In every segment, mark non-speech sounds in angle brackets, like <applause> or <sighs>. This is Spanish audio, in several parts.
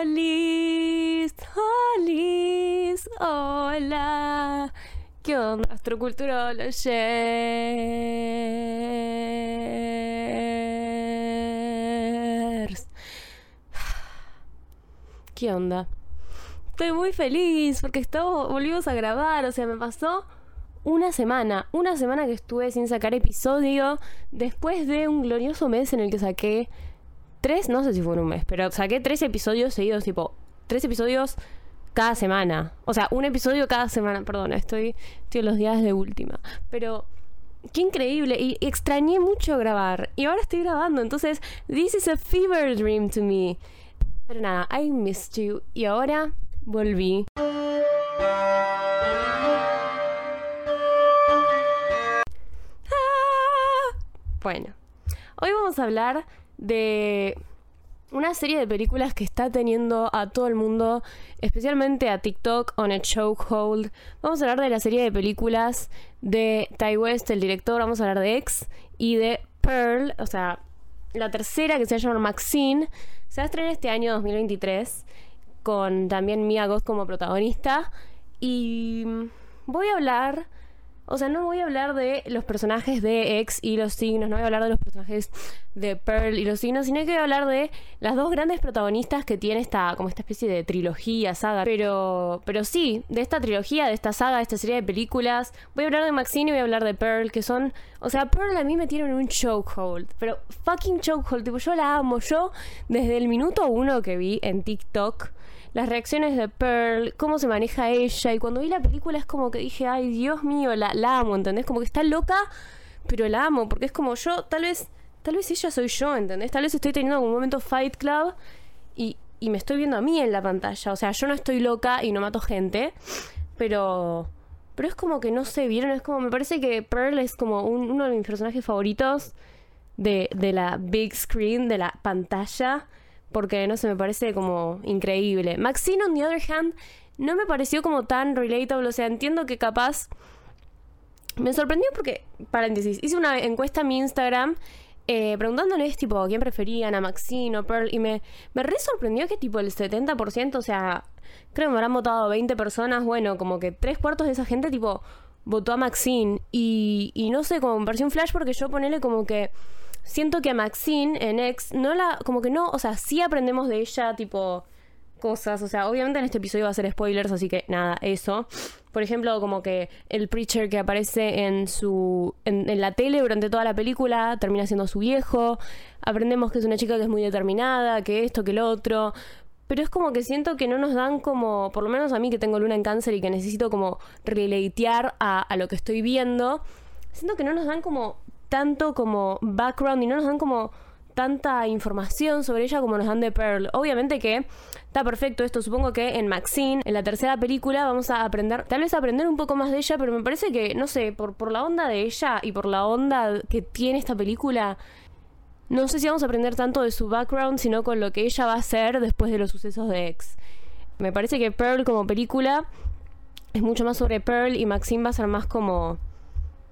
Olis, Olis, hola. ¿Qué onda? Astrocultura ¿Qué onda? Estoy muy feliz porque estamos, volvimos a grabar, o sea, me pasó una semana, una semana que estuve sin sacar episodio después de un glorioso mes en el que saqué tres, no sé si fue un mes, pero saqué tres episodios seguidos, tipo, tres episodios cada semana. O sea, un episodio cada semana, perdona, estoy, estoy en los días de última. Pero qué increíble. Y extrañé mucho grabar. Y ahora estoy grabando. Entonces, this is a fever dream to me. Pero nada, I missed you. Y ahora volví. Ah. Bueno, hoy vamos a hablar de una serie de películas que está teniendo a todo el mundo, especialmente a TikTok, on a chokehold. Vamos a hablar de la serie de películas de Ty West, el director, vamos a hablar de X y de Pearl, o sea, la tercera que se llama Maxine, se va a estrenar este año 2023 con también Mia Goth como protagonista y voy a hablar o sea, no voy a hablar de los personajes de X y los signos, no voy a hablar de los personajes de Pearl y los signos, sino que voy a hablar de las dos grandes protagonistas que tiene esta, como esta especie de trilogía, saga. Pero, pero sí, de esta trilogía, de esta saga, de esta serie de películas, voy a hablar de Maxine y voy a hablar de Pearl, que son, o sea, Pearl a mí me tiene en un chokehold, pero fucking chokehold, tipo, yo la amo, yo desde el minuto uno que vi en TikTok, las reacciones de Pearl, cómo se maneja ella. Y cuando vi la película es como que dije, ay, Dios mío, la, amo, ¿entendés? Como que está loca, pero la amo, porque es como yo, tal vez, tal vez ella soy yo, ¿entendés? Tal vez estoy teniendo algún momento Fight Club y, y me estoy viendo a mí en la pantalla. O sea, yo no estoy loca y no mato gente, pero... Pero es como que no sé, ¿vieron? Es como, me parece que Pearl es como uno de mis personajes favoritos de, de la big screen, de la pantalla porque no sé, me parece como increíble. Maxine, on the other hand, no me pareció como tan relatable, o sea, entiendo que capaz... Me sorprendió porque, paréntesis, hice una encuesta en mi Instagram eh, preguntándoles, tipo, quién preferían, a Maxine o Pearl, y me, me re sorprendió que, tipo, el 70%, o sea, creo que me habrán votado 20 personas, bueno, como que tres cuartos de esa gente, tipo, votó a Maxine, y, y no sé, como me pareció un flash porque yo ponele como que siento que a Maxine en X no la. como que no, o sea, sí aprendemos de ella, tipo. cosas. O sea, obviamente en este episodio va a ser spoilers, así que nada, eso. Por ejemplo, como que el preacher que aparece en su. en, la tele durante toda la película termina siendo su viejo. Aprendemos que es una chica que es muy determinada, que esto, que lo otro. Pero es como que siento que no nos dan como, por lo menos a mí que tengo luna en cáncer y que necesito como relatear a, a lo que estoy viendo, siento que no nos dan como tanto como background y no nos dan como tanta información sobre ella como nos dan de Pearl. Obviamente que está perfecto esto. Supongo que en Maxine, en la tercera película, vamos a aprender, tal vez aprender un poco más de ella, pero me parece que, no sé, por, por la onda de ella y por la onda que tiene esta película, no sé si vamos a aprender tanto de su background, sino con lo que ella va a hacer después de los sucesos de X. Me parece que Pearl como película es mucho más sobre Pearl y Maxine va a ser más como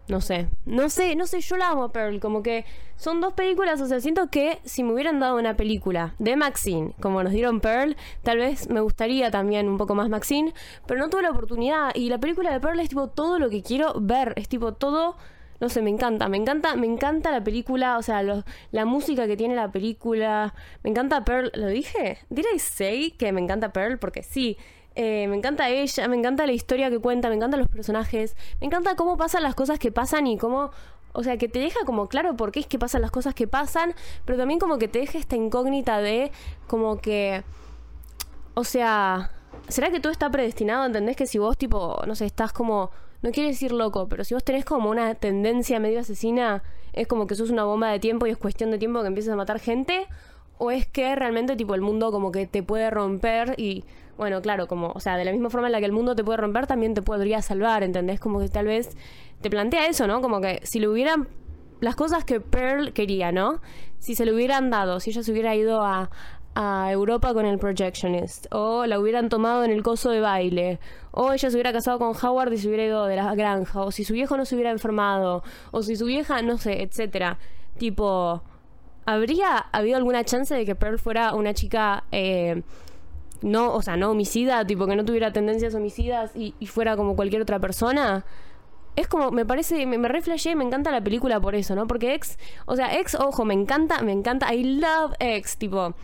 no sé, no sé, no sé, yo la amo a Pearl, como que son dos películas, o sea, siento que si me hubieran dado una película de Maxine, como nos dieron Pearl, tal vez me gustaría también un poco más Maxine, pero no tuve la oportunidad y la película de Pearl es tipo todo lo que quiero ver, es tipo todo, no sé, me encanta, me encanta, me encanta la película, o sea, la música que tiene la película, me encanta Pearl, ¿lo dije? ¿Did I say que me encanta Pearl? Porque sí, eh, me encanta ella, me encanta la historia que cuenta, me encantan los personajes, me encanta cómo pasan las cosas que pasan y cómo, o sea, que te deja como claro por qué es que pasan las cosas que pasan, pero también como que te deja esta incógnita de como que, o sea, ¿será que todo está predestinado? ¿Entendés que si vos tipo, no sé, estás como, no quiero decir loco, pero si vos tenés como una tendencia medio asesina, es como que sos una bomba de tiempo y es cuestión de tiempo que empieces a matar gente? ¿O es que realmente tipo el mundo como que te puede romper y bueno, claro, como, o sea, de la misma forma en la que el mundo te puede romper, también te podría salvar, ¿entendés? Como que tal vez te plantea eso, ¿no? Como que si le hubieran las cosas que Pearl quería, ¿no? Si se le hubieran dado, si ella se hubiera ido a, a Europa con el Projectionist, o la hubieran tomado en el coso de baile, o ella se hubiera casado con Howard y se hubiera ido de la granja, o si su viejo no se hubiera enfermado, o si su vieja, no sé, etcétera. Tipo, ¿habría habido alguna chance de que Pearl fuera una chica eh, no, o sea, no homicida, tipo que no tuviera tendencias homicidas y, fuera como cualquier otra persona. Es como, me parece, me, me me encanta la película por eso, ¿no? Porque ex, o sea, ex, ojo, me encanta, me encanta, I love ex, tipo.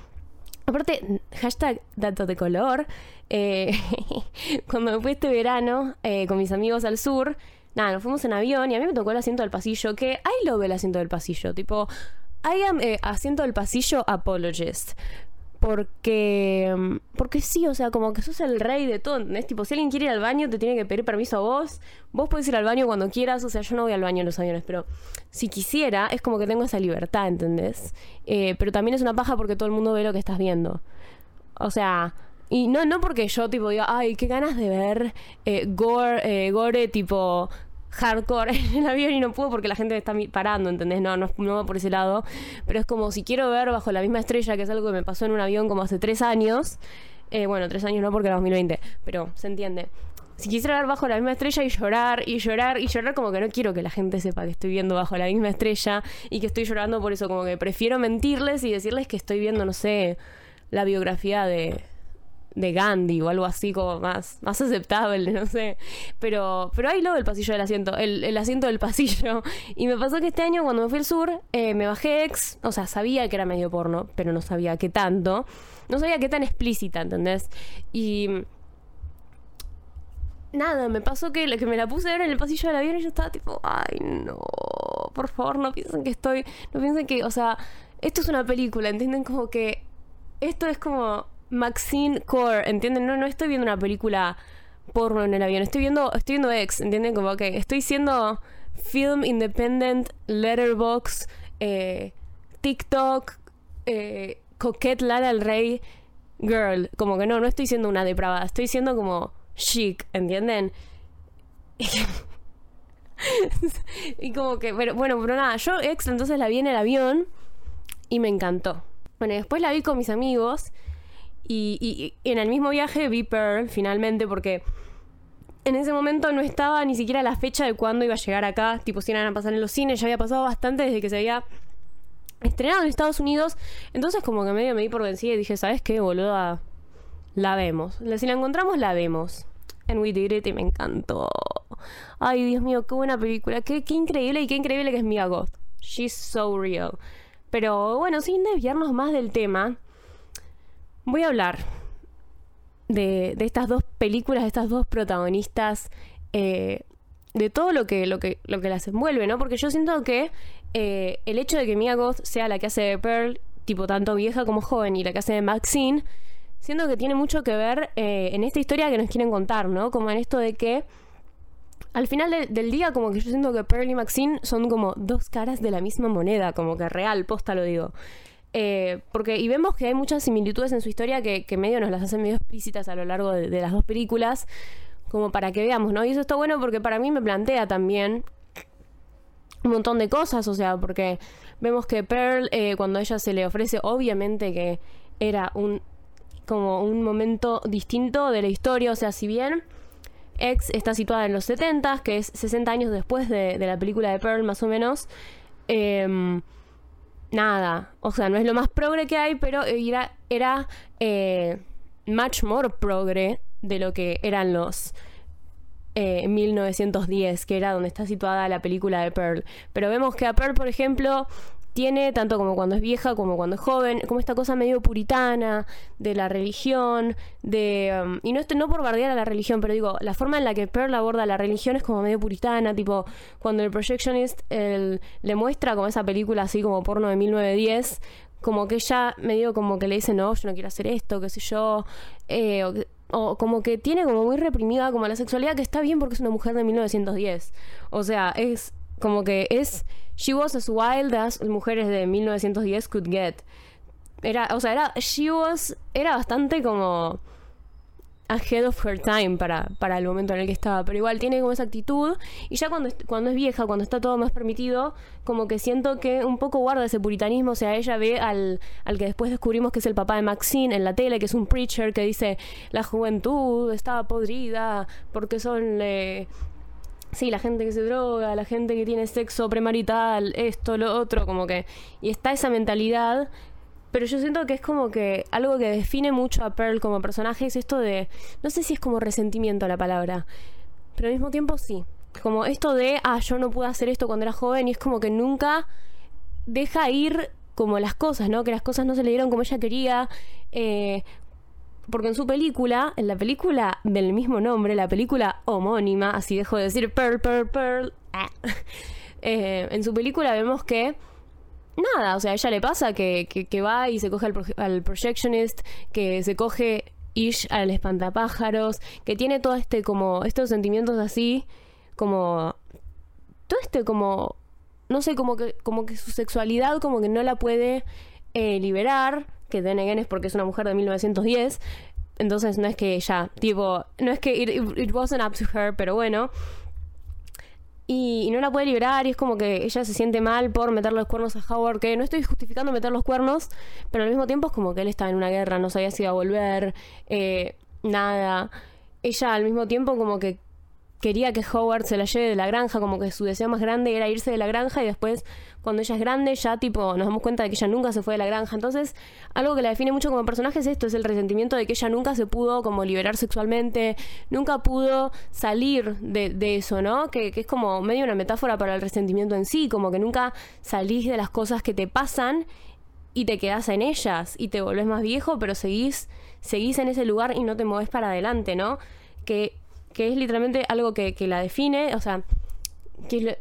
Aparte, hashtag dato de color. eh, <laughs> cuando me fui este verano eh, con mis amigos al sur, nada, nos fuimos en avión y a mí me tocó el asiento del pasillo, que I love el asiento del pasillo, tipo, I am eh, asiento del pasillo apologist. Porque, mm, porque sí, o sea, como que sos el rey de todo. Tipo, si alguien quiere ir al baño, te tiene que pedir permiso a vos. Vos podés ir al baño cuando quieras, o sea, yo no voy al baño en los aviones, pero si quisiera, es como que tengo esa libertad, ¿entendés? Eh, pero también es una paja porque todo el mundo ve lo que estás viendo. O sea, y no, no porque yo, tipo, diga, ay, qué ganas de ver eh, gore, eh, gore, tipo, hardcore <laughs> en el avión y no puedo porque la gente me está parando, ¿entendés? No, no, no va por ese lado. Pero es como si quiero ver bajo la misma estrella, que es algo que me pasó en un avión como hace tres años. eh, bueno, tres años no porque era 2020, pero se entiende. Si quisiera ver bajo la misma estrella y llorar y llorar y llorar, como que no quiero que la gente sepa que estoy viendo bajo la misma estrella y que estoy llorando por eso, como que prefiero mentirles y decirles que estoy viendo, no sé, la biografía de, de Gandhi o algo así como más, más aceptable, <laughs> no sé. Pero, pero ahí lo del pasillo del asiento, el, el asiento del pasillo. <laughs> Y me pasó que este año cuando me fui al sur, eh, me bajé ex, o sea, sabía que era medio porno, pero no sabía qué tanto. No sabía qué tan explícita, ¿entendés? Y nada, me pasó que, que me la puse a ver en el pasillo del avión y yo estaba tipo, ay no, por favor, no piensen que estoy, no piensen que, o sea, esto es una película, ¿entienden? Como que esto es como Maxine Core, ¿entienden? No, no estoy viendo una película porno en el avión, estoy viendo, estoy viendo ex, ¿entienden? Como que estoy siendo film independent, letterbox, eh, TikTok, eh, Coquette Lara el Rey, girl, como que no, no estoy siendo una depravada, estoy siendo como chic, ¿entienden? <laughs> y como que, pero, bueno, pero nada, yo ex entonces la vi en el avión y me encantó. Bueno, y después la vi con mis amigos y, en el mismo viaje vi Pearl finalmente porque en ese momento no estaba ni siquiera la fecha de cuándo iba a llegar acá, tipo si iban a pasar en los cines, ya había pasado bastante desde que se había estrenado en Estados Unidos, entonces como que medio me di por vencida y dije, ¿sabes qué, boluda? La vemos. Si la encontramos, la vemos. And we did it y me encantó. Ay, Dios mío, qué buena película. Qué, qué increíble y qué increíble que es Mia Goth. She's so real. Pero bueno, sin desviarnos más del tema, voy a hablar de, de estas dos películas, de estas dos protagonistas, eh, de todo lo que, lo, que, lo que las envuelve, ¿no? Porque yo siento que eh, el hecho de que Mia Goth sea la que hace de Pearl, tipo tanto vieja como joven, y la que hace de Maxine, siento que tiene mucho que ver eh, en esta historia que nos quieren contar, ¿no? Como en esto de que al final de- del día como que yo siento que Pearl y Maxine son como dos caras de la misma moneda, como que real, posta lo digo. Eh, porque, y vemos que hay muchas similitudes en su historia que, medio nos las hacen medio explícitas a lo largo de, las dos películas, como para que veamos, ¿no? Y eso está bueno porque para mí me plantea también un montón de cosas, o sea, porque vemos que Pearl, eh, cuando ella se le ofrece, obviamente que era un como un momento distinto de la historia, o sea, si bien X está situada en los 70, que es 60 años después de, de la película de Pearl, más o menos, em, nada, o sea, no es lo más progre que hay, pero era, era eh, much more progre de lo que eran los eh, 1910, que era donde está situada la película de Pearl. Pero vemos que a Pearl, por ejemplo, tiene, tanto como cuando es vieja como cuando es joven, como esta cosa medio puritana de la religión, de... um, y no, esto, no por bardear a la religión, pero digo, la forma en la que Pearl aborda la religión es como medio puritana, tipo, cuando el projectionist le muestra como esa película así como porno de 1910, como que ella medio como que le dice, no, yo no quiero hacer esto, qué sé yo, eh, o como que tiene como muy reprimida como la sexualidad, que está bien porque es una mujer de 1910. O sea, es como que es... She was as wild as mujeres de 1910 could get. Era, o sea, era... She was... Era bastante como... Ahead of her time para, para el momento en el que estaba. Pero igual tiene como esa actitud. Y ya cuando, cuando es vieja, cuando está todo más permitido, como que siento que un poco guarda ese puritanismo. O sea, ella ve al, al que después descubrimos que es el papá de Maxine en la tele, que es un preacher que dice: La juventud está podrida porque son. eh, Sí, la gente que se droga, la gente que tiene sexo premarital, esto, lo otro, como que. Y está esa mentalidad pero yo siento que es como que algo que define mucho a Pearl como personaje es esto de, no sé si es como resentimiento la palabra, pero al mismo tiempo sí. Como esto de, ah, yo no pude hacer esto cuando era joven y es como que nunca deja ir como las cosas, ¿no? Que las cosas no se le dieron como ella quería. Eh, porque en su película, en la película del mismo nombre, la película homónima, así dejo de decir Pearl, Pearl, Pearl, ah, <laughs> eh, en su película vemos que nada, o sea, a ella le pasa que, que, va y se coge al, projectionist, que se coge Ish al espantapájaros, que tiene todo este como, estos sentimientos así, como, todo este como, no sé, como que, como que su sexualidad como que no la puede eh, liberar, que de again es porque es una mujer de 1910, entonces no es que ella, tipo, no es que it wasn't up to her, pero bueno, y, no la puede liberar y es como que ella se siente mal por meter los cuernos a Howard, que no estoy justificando meter los cuernos, pero al mismo tiempo es como que él estaba en una guerra, no sabía si iba a volver, eh, nada. Ella al mismo tiempo como que quería que Howard se la lleve de la granja, como que su deseo más grande era irse de la granja y después cuando ella es grande ya tipo nos damos cuenta de que ella nunca se fue de la granja. Entonces, algo que la define mucho como personaje es esto, es el resentimiento de que ella nunca se pudo como liberar sexualmente, nunca pudo salir de, eso, ¿no? Que, que, es como medio una metáfora para el resentimiento en sí, como que nunca salís de las cosas que te pasan y te quedas en ellas y te volvés más viejo, pero seguís, seguís en ese lugar y no te mueves para adelante, ¿no? Que que es literalmente algo que, la define, o sea, que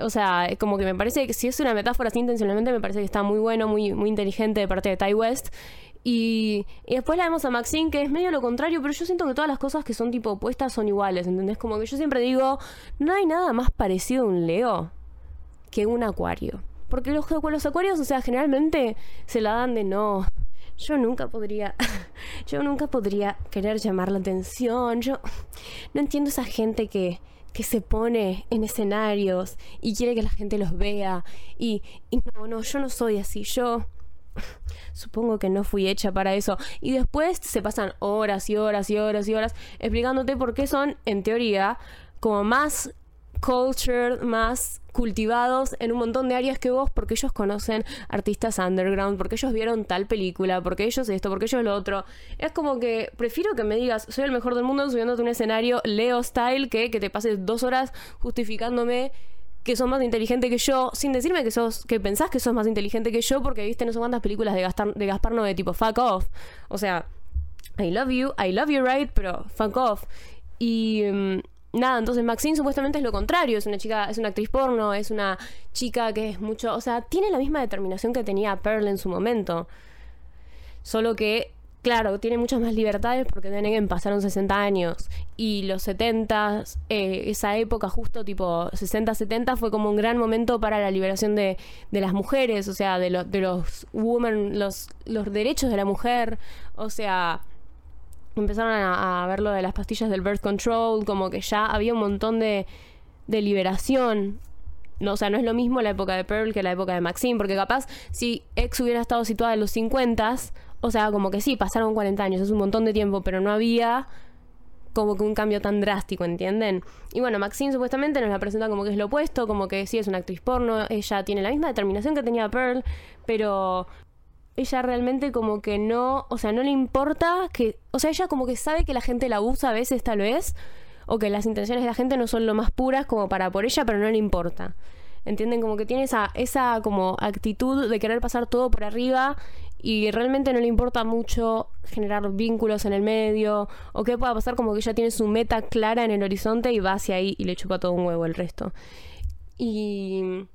o sea, como que me parece que si es una metáfora así intencionalmente, me parece que está muy bueno, muy, muy inteligente de parte de Ty West. Y, y, después la vemos a Maxine, que es medio lo contrario, pero yo siento que todas las cosas que son tipo opuestas son iguales, ¿entendés? Como que yo siempre digo, no hay nada más parecido a un Leo que un acuario. Porque los, los acuarios, o sea, generalmente se la dan de no, yo nunca podría, <laughs> yo nunca podría querer llamar la atención. Yo no entiendo esa gente que, que se pone en escenarios y quiere que la gente los vea. Y, y no, no, yo no soy así. Yo <sighs> supongo que no fui hecha para eso. Y después se pasan horas y horas y horas y horas explicándote por qué son, en teoría, como más cultured, más cultivados en un montón de áreas que vos, porque ellos conocen artistas underground, porque ellos vieron tal película, porque ellos esto, porque ellos lo otro. Es como que prefiero que me digas, soy el mejor del mundo subiéndote un escenario Leo Style, que, que te pases dos horas justificándome que sos más inteligente que yo, sin decirme que sos, que pensás que sos más inteligente que yo, porque viste no son cuántas películas de, Gaspar, de Gaspar de tipo fuck off. O sea, I love you, I love you right, pero fuck off. Y mm, nada, entonces Maxine supuestamente es lo contrario, es una chica, es una actriz porno, es una chica que es mucho, o sea, tiene la misma determinación que tenía Pearl en su momento. Solo que, claro, tiene muchas más libertades porque de pasaron 60 años y los 70, eh, esa época justo tipo 60-70 fue como un gran momento para la liberación de, de las mujeres, o sea, de, de los women, los, los derechos de la mujer, o sea empezaron a, ver lo de las pastillas del birth control, como que ya había un montón de, de liberación. No, o sea, no es lo mismo la época de Pearl que la época de Maxine, porque capaz si X hubiera estado situada en los 50, o sea, como que sí, pasaron 40 años, es un montón de tiempo, pero no había como que un cambio tan drástico, ¿entienden? Y bueno, Maxine supuestamente nos la presenta como que es lo opuesto, como que sí es una actriz porno, ella tiene la misma determinación que tenía Pearl, pero ella realmente como que no, o sea, no le importa que, o sea, ella como que sabe que la gente la abusa a veces tal vez, o que las intenciones de la gente no son lo más puras como para por ella, pero no le importa. ¿Entienden? Como que tiene esa, esa como actitud de querer pasar todo por arriba y realmente no le importa mucho generar vínculos en el medio o qué pueda pasar como que ella tiene su meta clara en el horizonte y va hacia ahí y le chupa todo un huevo el resto. Y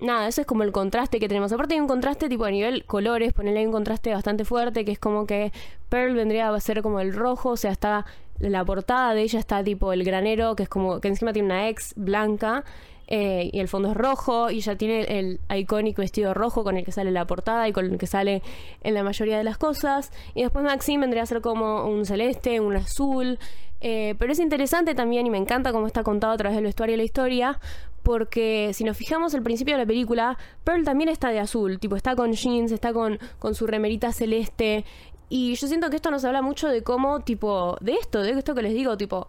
nada, eso es como el contraste que tenemos. Aparte hay un contraste tipo a nivel colores, ponerle un contraste bastante fuerte, que es como que Pearl vendría a ser como el rojo, o sea, está la portada de ella está tipo el granero, que es como que encima tiene una ex blanca. Eh, y el fondo es rojo y ya tiene el icónico vestido rojo con el que sale la portada y con el que sale en la mayoría de las cosas. Y después Maxine vendría a ser como un celeste, un azul. Eh, pero es interesante también y me encanta cómo está contado a través del vestuario y la historia, porque si nos fijamos al principio de la película, Pearl también está de azul, tipo está con jeans, está con, con su remerita celeste. Y yo siento que esto nos habla mucho de cómo, tipo, de esto, de esto que les digo, tipo,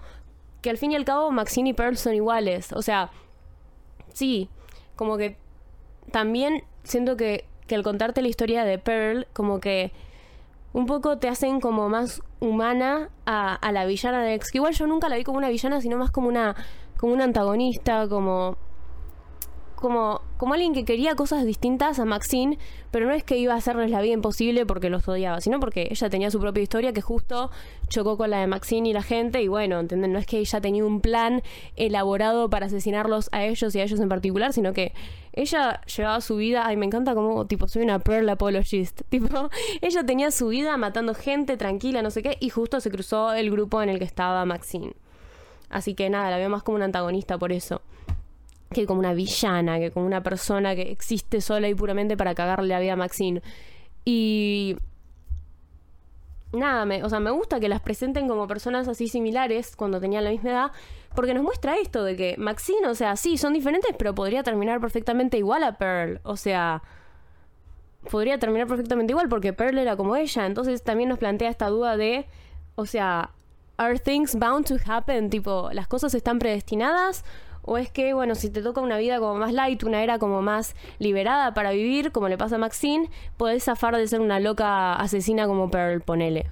que al fin y al cabo Maxine y Pearl son iguales. O sea, sí, como que también siento que que al contarte la historia de Pearl, como que un poco te hacen como más humana a, la villana de X. Que igual yo nunca la vi como una villana, sino más como una, como una antagonista, como como, como alguien que quería cosas distintas a Maxine, pero no es que iba a hacerles la vida imposible porque los odiaba, sino porque ella tenía su propia historia que justo chocó con la de Maxine y la gente, y bueno, ¿entienden? No es que ella tenía un plan elaborado para asesinarlos a ellos y a ellos en particular, sino que ella llevaba su vida, ay, me encanta como, tipo, soy una pearl apologist, <laughs> tipo, ella tenía su vida matando gente tranquila, no sé qué, y justo se cruzó el grupo en el que estaba Maxine. Así que nada, la veo más como una antagonista por eso que como una villana, que como una persona que existe sola y puramente para cagarle la vida a Maxine. Y nada, o sea, me gusta que las presenten como personas así similares cuando tenían la misma edad, porque nos muestra esto de que Maxine, o sea, sí, son diferentes, pero podría terminar perfectamente igual a Pearl. O sea, podría terminar perfectamente igual porque Pearl era como ella. Entonces también nos plantea esta duda de, o sea, ¿are things bound to happen? Tipo, ¿las cosas están predestinadas? O es que, bueno, si te toca una vida como más light, una era como más liberada para vivir, como le pasa a Maxine, podés zafar de ser una loca asesina como Pearl, ponele.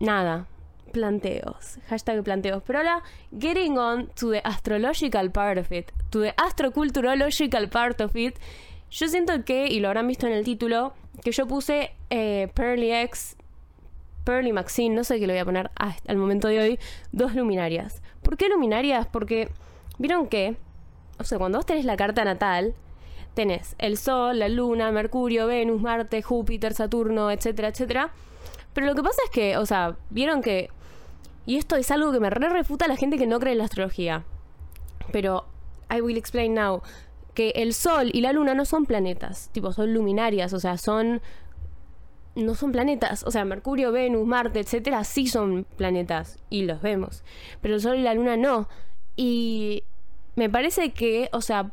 Nada. Planteos. Hashtag planteos. Pero ahora, getting on to the astrological part of it, to the astroculturological part of it, yo siento que, y lo habrán visto en el título, que yo puse eh, Pearly X, Pearly Maxine, no sé qué le voy a poner al momento de hoy, dos luminarias. ¿Por qué luminarias? Porque Vieron que, o sea, cuando vos tenés la carta natal, tenés el Sol, la Luna, Mercurio, Venus, Marte, Júpiter, Saturno, etcétera, etcétera. Pero lo que pasa es que, o sea, vieron que. Y esto es algo que me re refuta a la gente que no cree en la astrología. Pero, I will explain now. Que el Sol y la Luna no son planetas. Tipo, son luminarias. O sea, son. No son planetas. O sea, Mercurio, Venus, Marte, etcétera, sí son planetas. Y los vemos. Pero el Sol y la Luna no. Y me parece que, o sea,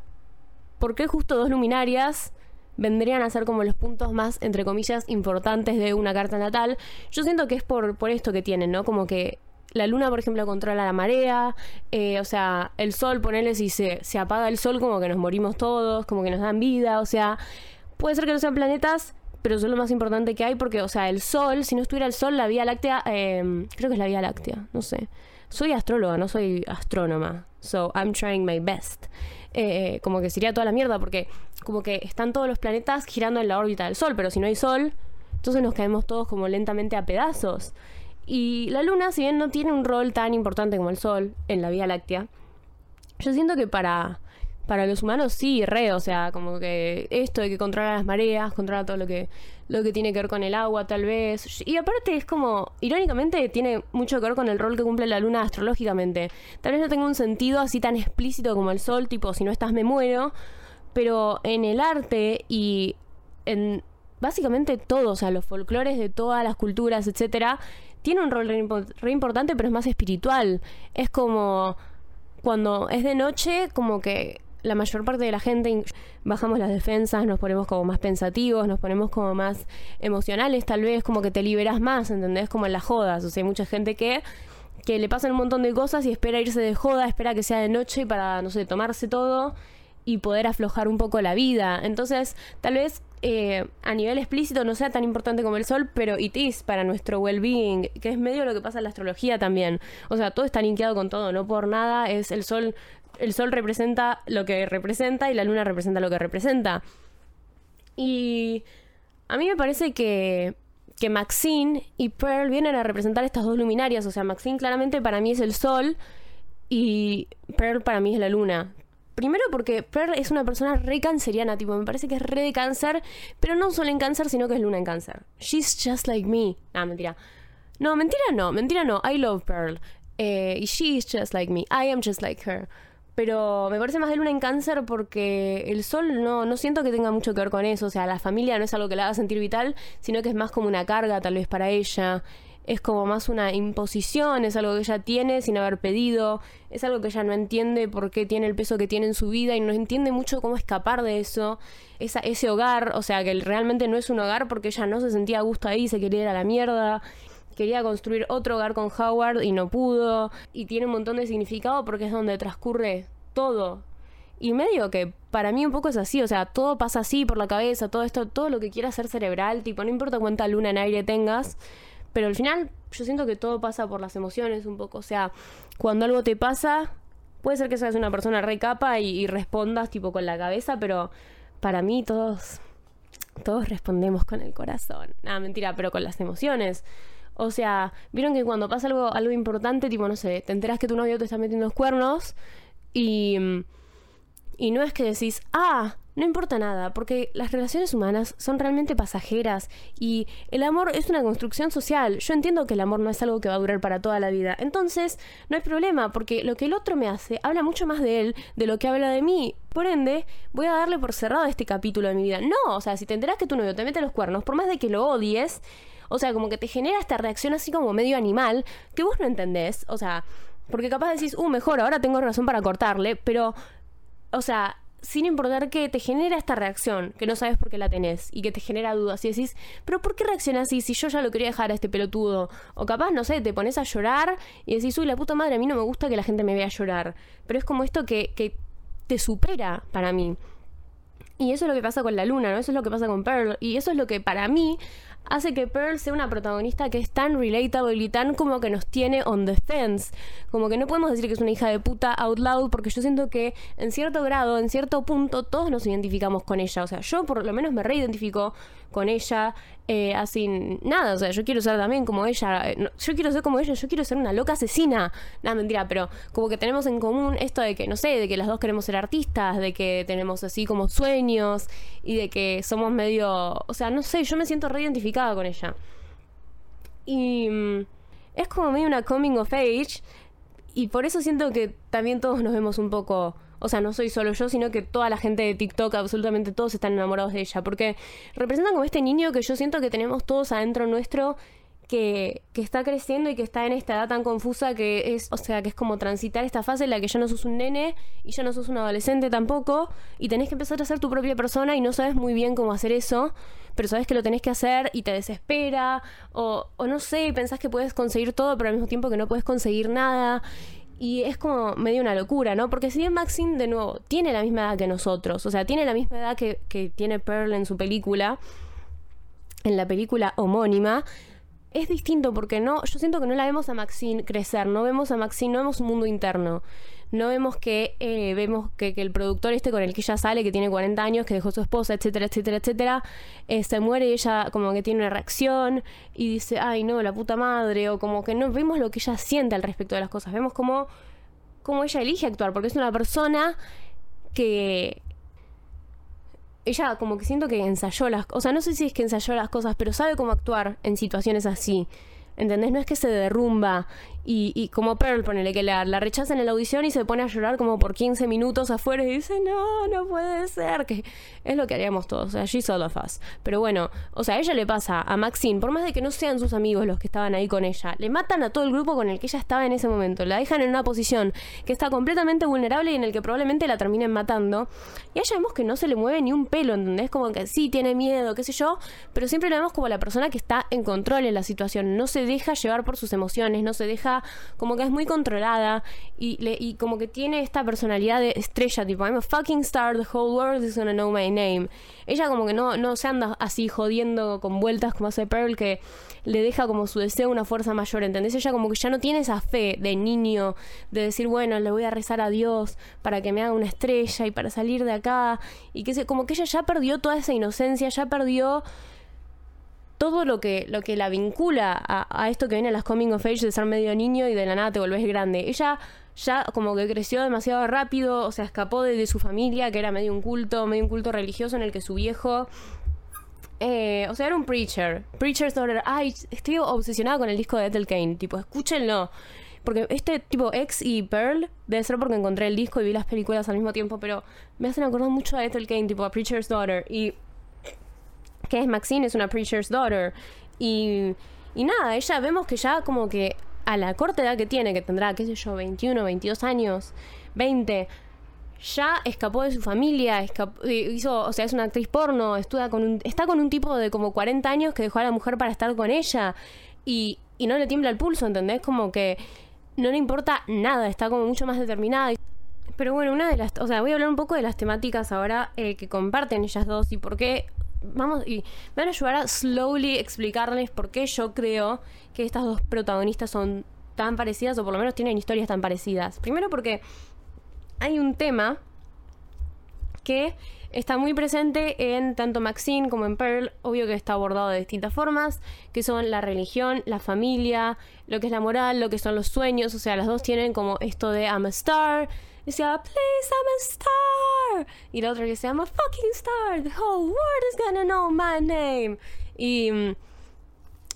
¿por qué justo dos luminarias vendrían a ser como los puntos más, entre comillas, importantes de una carta natal? Yo siento que es por, por esto que tienen, ¿no? Como que la luna, por ejemplo, controla la marea, eh, o sea, el sol, ponele si se, apaga el sol, como que nos morimos todos, como que nos dan vida, o sea, puede ser que no sean planetas, pero son lo más importante que hay porque, o sea, el sol, si no estuviera el sol, la Vía Láctea, eh, creo que es la Vía Láctea, no sé soy astróloga, no soy astrónoma. So I'm trying my best. Eh, como que sería toda la mierda porque como que están todos los planetas girando en la órbita del Sol, pero si no hay Sol, entonces nos caemos todos como lentamente a pedazos. Y la Luna, si bien no tiene un rol tan importante como el Sol en la Vía Láctea, yo siento que para para los humanos sí, re, o sea, como que esto de que controla las mareas, controla todo lo que, lo que tiene que ver con el agua, tal vez. Y aparte es como, irónicamente, tiene mucho que ver con el rol que cumple la luna astrológicamente. Tal vez no tenga un sentido así tan explícito como el sol, tipo, si no estás me muero, pero en el arte y en básicamente todo, o sea, los folclores de todas las culturas, etcétera, tiene un rol re importante, pero es más espiritual. Es como cuando es de noche, como que la mayor parte de la gente bajamos las defensas, nos ponemos como más pensativos, nos ponemos como más emocionales, tal vez como que te liberas más, ¿entendés? Como en las jodas. O sea, hay mucha gente que que le pasan un montón de cosas y espera irse de joda, espera que sea de noche para, no sé, tomarse todo y poder aflojar un poco la vida. Entonces, tal vez eh, a nivel explícito no sea tan importante como el sol, pero it is para nuestro well-being, que es medio lo que pasa en la astrología también. O sea, todo está linkeado con todo, no por nada es el sol el sol representa lo que representa y la luna representa lo que representa. Y a mí me parece que, que Maxine y Pearl vienen a representar estas dos luminarias. O sea, Maxine claramente para mí es el sol y Pearl para mí es la luna. Primero porque Pearl es una persona re canceriana, tipo, me parece que es re de cáncer, pero no solo en cáncer, sino que es luna en cáncer. She's just like me. Ah, mentira. No, mentira no, mentira no. I love Pearl. Eh, she's just like me. I am just like her pero me parece más de luna en cáncer porque el sol no, no siento que tenga mucho que ver con eso, o sea, la familia no es algo que la haga sentir vital, sino que es más como una carga tal vez para ella, es como más una imposición, es algo que ella tiene sin haber pedido, es algo que ella no entiende por qué tiene el peso que tiene en su vida y no entiende mucho cómo escapar de eso, Esa, ese hogar, o sea, que realmente no es un hogar porque ella no se sentía a gusto ahí, se quería ir a la mierda quería construir otro hogar con Howard y no pudo. Y tiene un montón de significado porque es donde transcurre todo. Y medio que para mí un poco es así, o sea, todo pasa así por la cabeza, todo esto, todo lo que quieras hacer cerebral, tipo, no importa cuánta luna en aire tengas, pero al final yo siento que todo pasa por las emociones un poco, o sea, cuando algo te pasa, puede ser que seas una persona re capa y, y respondas tipo con la cabeza, pero para mí todos, todos respondemos con el corazón. Nada, mentira, pero con las emociones. O sea, vieron que cuando pasa algo, algo importante, tipo, no sé, te enteras que tu novio te está metiendo los cuernos y, y no es que decís, ah, no importa nada, porque las relaciones humanas son realmente pasajeras y el amor es una construcción social. Yo entiendo que el amor no es algo que va a durar para toda la vida. Entonces, no hay problema, porque lo que el otro me hace habla mucho más de él de lo que habla de mí. Por ende, voy a darle por cerrado este capítulo de mi vida. No, o sea, si te enteras que tu novio te mete los cuernos, por más de que lo odies, o sea, como que te genera esta reacción así como medio animal que vos no entendés. O sea, porque capaz decís, uh, mejor, ahora tengo razón para cortarle, pero, o sea, sin importar que te genera esta reacción, que no sabes por qué la tenés y que te genera dudas y decís, pero ¿por qué reacciona así si yo ya lo quería dejar a este pelotudo? O capaz, no sé, te pones a llorar y decís, uy, la puta madre, a mí no me gusta que la gente me vea llorar. Pero es como esto que, que te supera para mí. Y eso es lo que pasa con la luna, ¿no? Eso es lo que pasa con Pearl. Y eso es lo que para mí hace que Pearl sea una protagonista que es tan relatable y tan como que nos tiene on the fence. Como que no podemos decir que es una hija de puta out loud porque yo siento que en cierto grado, en cierto punto, todos nos identificamos con ella. O sea, yo por lo menos me reidentifico con ella, eh, así nada, o sea, yo quiero ser también como ella, eh, yo quiero ser como ella, yo quiero ser una loca asesina, nada, mentira, pero como que tenemos en común esto de que, no sé, de que las dos queremos ser artistas, de que tenemos así como sueños y de que somos medio, o sea, no sé, yo me siento reidentificada con ella. Y mm, es como medio una coming of age y por eso siento que también todos nos vemos un poco o sea, no soy solo yo, sino que toda la gente de TikTok, absolutamente todos están enamorados de ella, porque representan como este niño que yo siento que tenemos todos adentro nuestro que, que, está creciendo y que está en esta edad tan confusa que es, o sea, que es como transitar esta fase en la que ya no sos un nene y ya no sos un adolescente tampoco y tenés que empezar a ser tu propia persona y no sabes muy bien cómo hacer eso, pero sabes que lo tenés que hacer y te desespera o, o no sé, pensás que puedes conseguir todo pero al mismo tiempo que no puedes conseguir nada y es como medio una locura, ¿no? Porque si bien Maxine, de nuevo, tiene la misma edad que nosotros, o sea, tiene la misma edad que, que tiene Pearl en su película, en la película homónima, es distinto porque no, yo siento que no la vemos a Maxine crecer, no vemos a Maxine, no vemos un mundo interno no vemos que eh, vemos que, el productor este con el que ella sale, que tiene 40 años, que dejó su esposa, etcétera, etcétera, etcétera, eh, se muere y ella como que tiene una reacción y dice, ay no, la puta madre, o como que no vemos lo que ella siente al respecto de las cosas, vemos cómo, cómo ella elige actuar, porque es una persona que ella como que siento que ensayó las cosas, o sea, no sé si es que ensayó las cosas, pero sabe cómo actuar en situaciones así. ¿Entendés? No es que se derrumba y, y como Pearl, ponele que la, la rechazan en la audición y se pone a llorar como por 15 minutos afuera y dice, no, no puede ser, que es lo que haríamos todos, o sea, she's all. Pero bueno, o sea, a ella le pasa a Maxine, por más de que no sean sus amigos los que estaban ahí con ella, le matan a todo el grupo con el que ella estaba en ese momento, la dejan en una posición que está completamente vulnerable y en el que probablemente la terminen matando. Y ella vemos que no se le mueve ni un pelo, ¿entendés? Como que sí, tiene miedo, qué sé yo, pero siempre la vemos como la persona que está en control en la situación, no se deja llevar por sus emociones, no se deja como que es muy controlada y, le, y como que tiene esta personalidad de estrella, tipo, I'm a fucking star, the whole world is gonna know my name. Ella como que no, no se anda así jodiendo con vueltas como hace Pearl, que le deja como su deseo una fuerza mayor, ¿entendés? Ella como que ya no tiene esa fe de niño, de decir, bueno, le voy a rezar a Dios para que me haga una estrella y para salir de acá, y que se, como que ella ya perdió toda esa inocencia, ya perdió todo lo que, lo que la vincula a, esto que viene a las coming of age de ser medio niño y de la nada te volvés grande. Ella ya como que creció demasiado rápido, o sea, escapó de, su familia, que era medio un culto, medio un culto religioso en el que su viejo... Eh, o sea, era un preacher. Preacher's daughter. Ay, estoy obsesionada con el disco de Ethel Kane. Tipo, escúchenlo. Porque este tipo X y Pearl debe ser porque encontré el disco y vi las películas al mismo tiempo, pero me hacen acordar mucho a Ethel Kane, tipo a Preacher's Daughter. Y que es Maxine, es una preacher's daughter. Y, y nada, ella vemos que ya como que a la corta edad que tiene, que tendrá, qué sé yo, 21, 22 años, 20, ya escapó de su familia, escapó, hizo, o sea, es una actriz porno, estudia con un, está con un tipo de como 40 años que dejó a la mujer para estar con ella y, y no le tiembla el pulso, ¿entendés? Como que no le importa nada, está como mucho más determinada. Pero bueno, una de las, o sea, voy a hablar un poco de las temáticas ahora eh, que comparten ellas dos y por qué vamos y me van a ayudar a slowly explicarles por qué yo creo que estas dos protagonistas son tan parecidas o por lo menos tienen historias tan parecidas. Primero porque hay un tema que está muy presente en tanto Maxine como en Pearl, obvio que está abordado de distintas formas, que son la religión, la familia, lo que es la moral, lo que son los sueños, o sea, las dos tienen como esto de I'm a star, decía, please, I'm a star. Y la otra que decía, I'm a fucking star, the whole world is gonna know my name. Y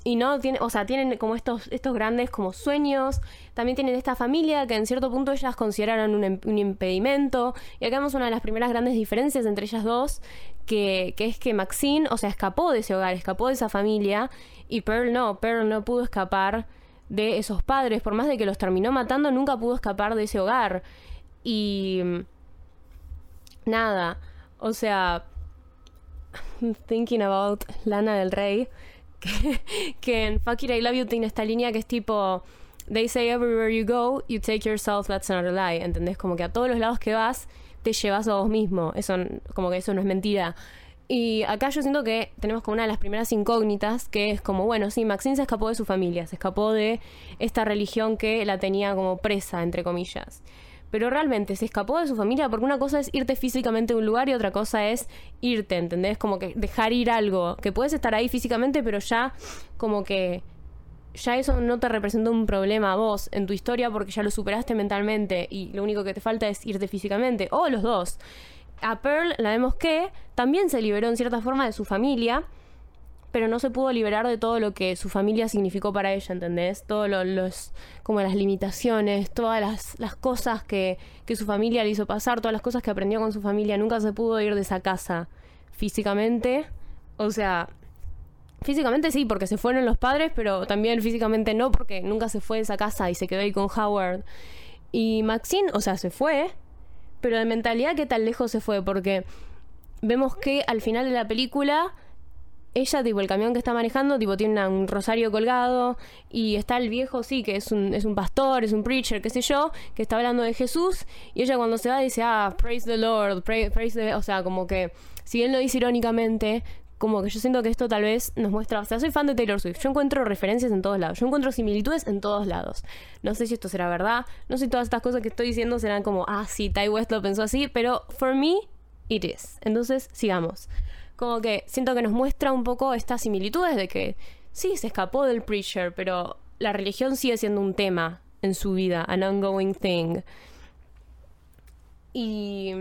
y no tiene, o sea, tienen como estos, estos grandes como sueños. También tienen esta familia que en cierto punto ellas consideraron un, un impedimento. Y acá vemos una de las primeras grandes diferencias entre ellas dos, que, que, es que Maxine, o sea, escapó de ese hogar, escapó de esa familia, y Pearl no, Pearl no pudo escapar de esos padres, por más de que los terminó matando, nunca pudo escapar de ese hogar. Y nada, o sea, thinking about Lana del Rey <laughs> que, en Fuck It, I Love You tiene esta línea que es tipo, they say everywhere you go, you take yourself, that's not a lie, ¿entendés? Como que a todos los lados que vas, te llevas a vos mismo, eso, como que eso no es mentira. Y acá yo siento que tenemos como una de las primeras incógnitas, que es como, bueno, sí, Maxine se escapó de su familia, se escapó de esta religión que la tenía como presa, entre comillas pero realmente se escapó de su familia porque una cosa es irte físicamente a un lugar y otra cosa es irte, ¿entendés? Como que dejar ir algo, que puedes estar ahí físicamente, pero ya como que ya eso no te representa un problema a vos en tu historia porque ya lo superaste mentalmente y lo único que te falta es irte físicamente, o los dos. A Pearl la vemos que también se liberó en cierta forma de su familia, pero no se pudo liberar de todo lo que su familia significó para ella, ¿entendés? Todos los, como las limitaciones, todas las, las cosas que, que, su familia le hizo pasar, todas las cosas que aprendió con su familia, nunca se pudo ir de esa casa físicamente. O sea, físicamente sí, porque se fueron los padres, pero también físicamente no, porque nunca se fue de esa casa y se quedó ahí con Howard. Y Maxine, o sea, se fue, pero de mentalidad, ¿qué tan lejos se fue? Porque vemos que al final de la película ella, tipo, el camión que está manejando, tipo, tiene un rosario colgado y está el viejo, sí, que es un, es un pastor, es un preacher, qué sé yo, que está hablando de Jesús y ella cuando se va dice, ah, praise the Lord, praise, the... O sea, como que, si él lo dice irónicamente, como que yo siento que esto tal vez nos muestra, o sea, soy fan de Taylor Swift, yo encuentro referencias en todos lados, yo encuentro similitudes en todos lados. No sé si esto será verdad, no sé si todas estas cosas que estoy diciendo serán como, ah, sí, Ty West lo pensó así, pero for me, it is. Entonces, sigamos como que siento que nos muestra un poco estas similitudes de que sí, se escapó del preacher, pero la religión sigue siendo un tema en su vida, an ongoing thing. Y,